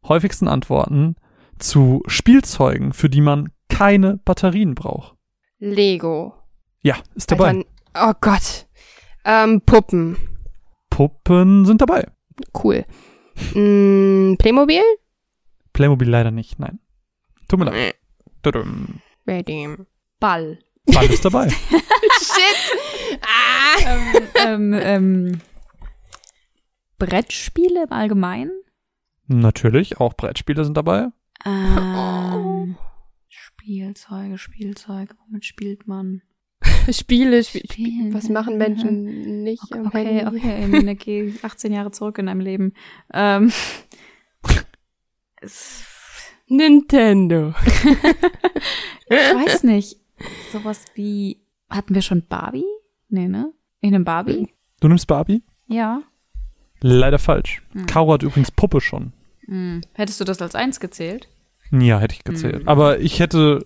häufigsten Antworten zu Spielzeugen, für die man keine Batterien braucht. Lego. Ja, ist dabei. Alter, oh Gott. Ähm, Puppen. Puppen sind dabei. Cool. Mm, Playmobil? Playmobil leider nicht, nein. Tut mir leid. Tudum. Bei dem. Ball. Ball ist dabei. [LAUGHS] Shit! Ah! ähm, ähm, ähm, Brettspiele im Allgemeinen? Natürlich, auch Brettspiele sind dabei. Ähm, Spielzeuge, Spielzeuge, womit spielt man? [LAUGHS] Spiele, Spiel, Spielen. was machen Menschen nicht am Okay, Handy? okay, [LAUGHS] Emine, geh 18 Jahre zurück in deinem Leben. Ähm, Nintendo. [LAUGHS] ich weiß nicht. Sowas wie, hatten wir schon Barbie? Nee, ne? In einem Barbie? Du nimmst Barbie? Ja. Leider falsch. Hm. Caro hat übrigens Puppe schon. Hm. Hättest du das als eins gezählt? Ja, hätte ich gezählt. Hm. Aber ich hätte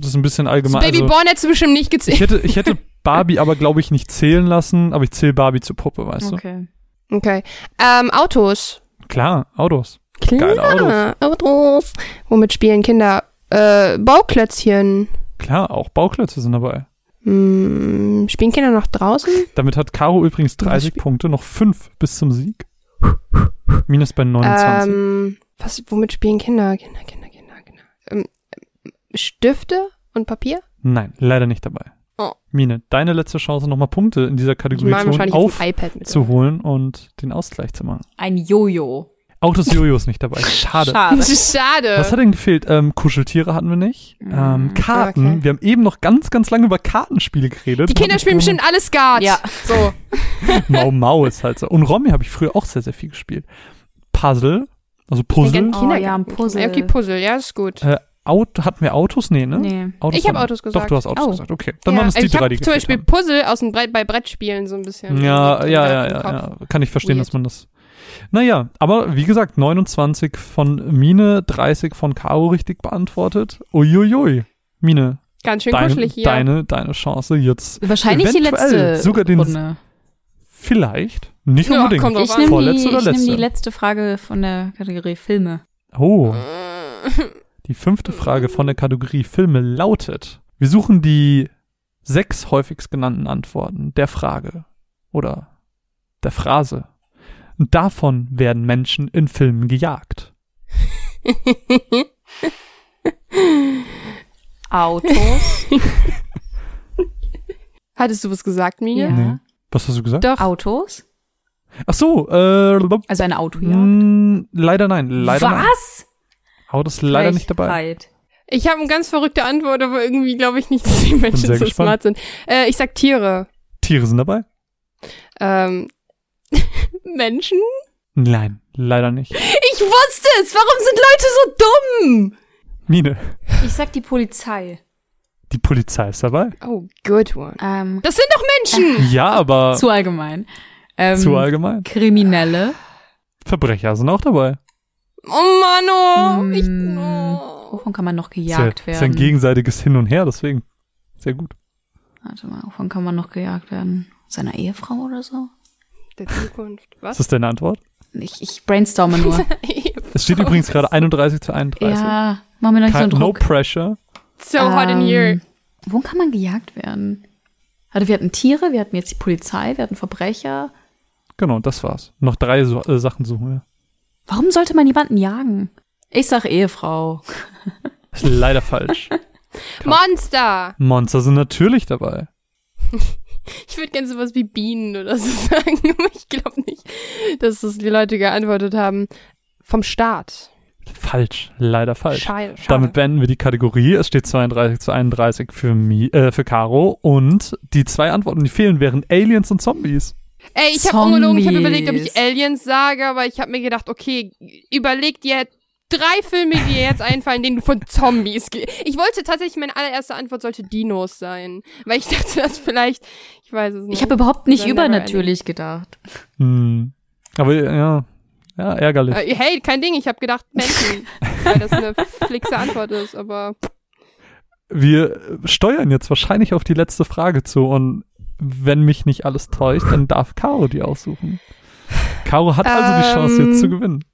das ist ein bisschen Das allgemein. Baby Also, Born hättest du bestimmt nicht ich gezählt. hätte, ich hätte [LAUGHS] Barbie aber, glaube ich, nicht zählen lassen, aber ich zähle Barbie zur Puppe, weißt Okay. Okay. Ähm, Autos. du? Klar, Autos. Klar. Geile Autos. Womit spielen Kinder? Äh, Bauklötzchen. Klar, auch Bauklötze sind dabei. Hm, spielen Kinder noch draußen? Damit hat Caro übrigens Was 30 spiel- Punkte, noch 5 bis zum Sieg. Minus bei 29. Ähm, was, womit spielen Kinder? Kinder, Kinder, Kinder, Kinder. Ähm, Stifte und Papier? Nein, leider nicht dabei. Oh. Mine, deine letzte Chance, nochmal Punkte in dieser Die Kategorie zu holen, aufzuholen und den Ausgleich zu machen. Ein Jojo. Autos Jojo ist nicht dabei. Schade. Schade. Schade. Was hat denn gefehlt? Ähm, Kuscheltiere hatten wir nicht. Ähm, Mm, Karten. okay. Wir haben eben noch ganz, ganz lange über Kartenspiele geredet. die Kinder spielen bestimmt alle Skat. Ja. So. [LAUGHS] Mau Mau ist halt so. Und Romy habe ich früher auch sehr, sehr viel gespielt. Puzzle, also Puzzle. denke, Oh, Kindergarten. ja, ein Puzzle. Okay, Puzzle, ja, ist gut. Äh, Auto, hatten wir Autos? Nee, ne? Nee. Autos Ich hab haben- Autos gesagt. Doch, du hast Autos Oh. gesagt. Okay. Dann ja, waren es die ich drei, die zum Beispiel haben. Puzzle aus dem Brett, bei Brettspielen so ein bisschen. Ja, ja, ja, ja, ja. Kann ich verstehen, Weird. dass man das. Naja, aber wie gesagt, 29 von Mine, 30 von Caro richtig beantwortet. Uiuiui. Mine, Ganz schön deine, kuschelig hier. deine, deine Chance jetzt Wahrscheinlich die Eventuell letzte sogar den- Runde. vielleicht, nicht Ja, unbedingt. Ich nehme Vorletzte die, ich nehm letzte? die letzte Frage von der Kategorie Filme. Oh, [LAUGHS] die fünfte Frage von der Kategorie Filme lautet, wir suchen die sechs häufigst genannten Antworten der Frage oder der Phrase. Und davon werden Menschen in Filmen gejagt. Autos. [LAUGHS] Hattest du was gesagt, Mine? Ja. Nee. Was hast du gesagt? Doch. Autos. Ach so, äh, Also eine Autojagd. mh, leider nein, leider nein. Autos leider nicht dabei. Ich habe eine ganz verrückte Antwort, aber irgendwie glaube ich nicht, [LAUGHS] dass die Menschen so gespannt. smart sind. Äh, ich sag Tiere. Tiere sind dabei? Ähm, [LAUGHS] Menschen? Nein, leider nicht. Ich wusste es! Warum sind Leute so dumm? Mine, Ich sag die Polizei. die Polizei ist dabei? Oh, good one. Ähm, Das sind doch Menschen! [LAUGHS] Ja, aber zu allgemein. Ähm, zu allgemein. Kriminelle. Verbrecher sind auch dabei. Oh Mann, oh. Ich, Mm, oh. Wovon kann man noch Ist ja, gejagt ist ein werden? gegenseitiges Hin und Her, deswegen. Sehr gut. Warte mal, wovon kann man noch gejagt werden? Seiner Ehefrau oder so? Der Zukunft. Ist Was? das deine Antwort? Ich, ich brainstorme nur. [LAUGHS] Es steht übrigens gerade 31 zu 31. ja, mach mir noch nicht so einen no Druck. pressure. so hot in Ähm, here. Wo kann man gejagt werden? Also wir hatten Tiere, wir hatten jetzt die Polizei, wir hatten Verbrecher. Genau, das war's. Noch drei so, äh, Sachen suchen wir. Warum sollte man jemanden jagen? Ich sag Ehefrau. Ist leider falsch. [LAUGHS] Monster! Monster sind natürlich dabei. Ich würde gerne sowas wie Bienen oder so [LAUGHS] sagen, aber ich glaube nicht, dass das die Leute geantwortet haben. Vom Staat. Falsch, leider falsch. Schade, schade. Damit beenden wir die Kategorie. Es steht 32 zu 31 für, Mi, äh, für Caro. Und die zwei Antworten, die fehlen, wären Aliens und Zombies. Ey, ich habe ungelogen, ich habe überlegt, ob ich Aliens sage, aber ich habe mir gedacht, okay, überleg dir drei Filme, die dir jetzt einfallen, denen du von Zombies gehst. Ich wollte tatsächlich, meine allererste Antwort sollte Dinos sein, weil ich [LAUGHS] dachte, dass vielleicht, ich weiß es nicht. Ich habe überhaupt nicht übernatürlich gedacht. Hm. Aber ja, ja, ärgerlich. Äh, hey, kein Ding, ich habe gedacht Menschen, [LAUGHS] weil das eine flixe Antwort ist, aber Wir steuern jetzt wahrscheinlich auf die letzte Frage zu und wenn mich nicht alles täuscht, dann darf Caro die aussuchen. Caro hat also die Chance, jetzt zu Ähm, gewinnen.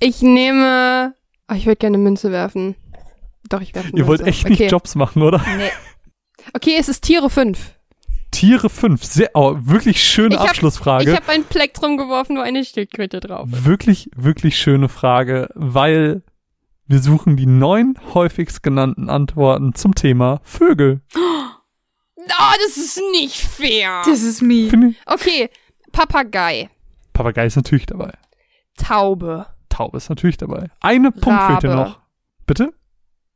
ich nehme, oh, ich würde gerne Münze werfen. Doch, ich werfe Ihr wollt echt nicht okay. Jobs machen, oder? Nee. Okay, es ist Tiere 5. Tiere 5. Sehr, oh, wirklich schöne Ich hab- Abschlussfrage. Ich habe ein Plektrum geworfen, wo eine Schildkröte drauf wirklich, wirklich schöne Frage, weil wir suchen die neun häufigst genannten Antworten zum Thema Vögel. Oh, das ist nicht fair. Das ist me. Okay, Papagei, Papagei ist natürlich dabei. Taube, Taube ist natürlich dabei. Eine Punkt fehlt dir noch. Bitte?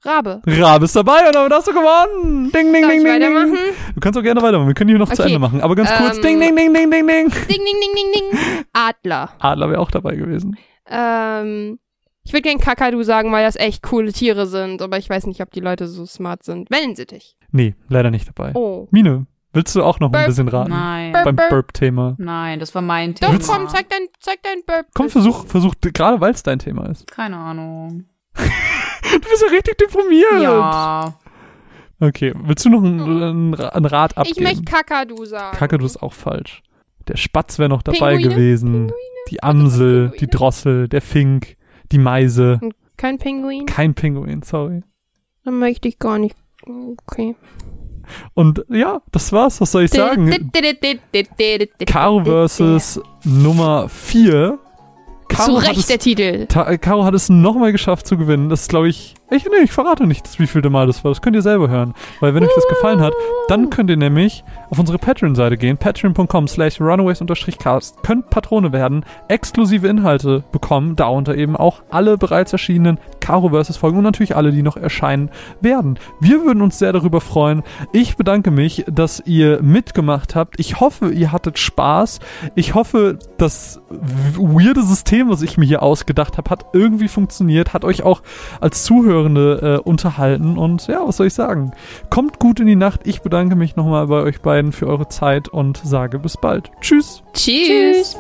Rabe. Rabe ist dabei und damit hast du gewonnen. Ding, ding, Darf ding, ding, ding. Du kannst auch gerne weitermachen. Wir können hier noch zu Okay, Ende machen. Aber ganz kurz. ähm, Ding, ding, ding, ding, ding, ding. Ding, ding, ding, ding, ding. Adler. Adler wäre auch dabei gewesen. Ähm, ich würde gern Kakadu sagen, weil das echt coole Tiere sind, aber ich weiß nicht, ob die Leute so smart sind. Wellensittich. Nee, leider nicht dabei. Oh. Mine, willst du auch noch ein Burp. bisschen raten? Nein. Burp. Beim Burp-Thema. Nein, das war mein Doch, Thema. komm, zeig dein, zeig dein Burp. Komm, versuch, versuch, gerade weil es dein Thema ist. Keine Ahnung. [LAUGHS] Du bist ja richtig deprimiert. Ja. Okay, willst du noch ein, ein, ein Rat Ich abgeben? möchte Kakadu sagen. Kakadu ist auch falsch. Der Spatz wäre noch dabei Pinguine? gewesen. Pinguine? Die Amsel, Pinguine? die Drossel, der Fink, die Meise. Kein Pinguin? Kein Pinguin, sorry. Dann möchte ich gar nicht. Okay. Und ja, das war's. Was soll ich sagen? Caro versus Nummer 4. Zu Caro hat Recht es, der Titel. Ta Caro hat es nochmal geschafft zu gewinnen. Das ist, glaube ich. Ich, nee, ich verrate nicht, wie viel Mal das war. Das könnt ihr selber hören. Weil, wenn euch das gefallen hat, dann könnt ihr nämlich auf unsere Patreon-Seite gehen. Patreon.com slash runaways-cast. Könnt Patrone werden, exklusive Inhalte bekommen. Darunter eben auch alle bereits erschienenen Caro vs. Folgen und natürlich alle, die noch erscheinen werden. Wir würden uns sehr darüber freuen. Ich bedanke mich, dass ihr mitgemacht habt. Ich hoffe, ihr hattet Spaß. Ich hoffe, das weirde System, was ich mir hier ausgedacht habe, hat irgendwie funktioniert, hat euch auch als Zuhörende äh, unterhalten und ja, was soll ich sagen? Kommt gut in die Nacht. Ich bedanke mich nochmal bei euch beiden für eure Zeit und sage bis bald. Tschüss. Tschüss.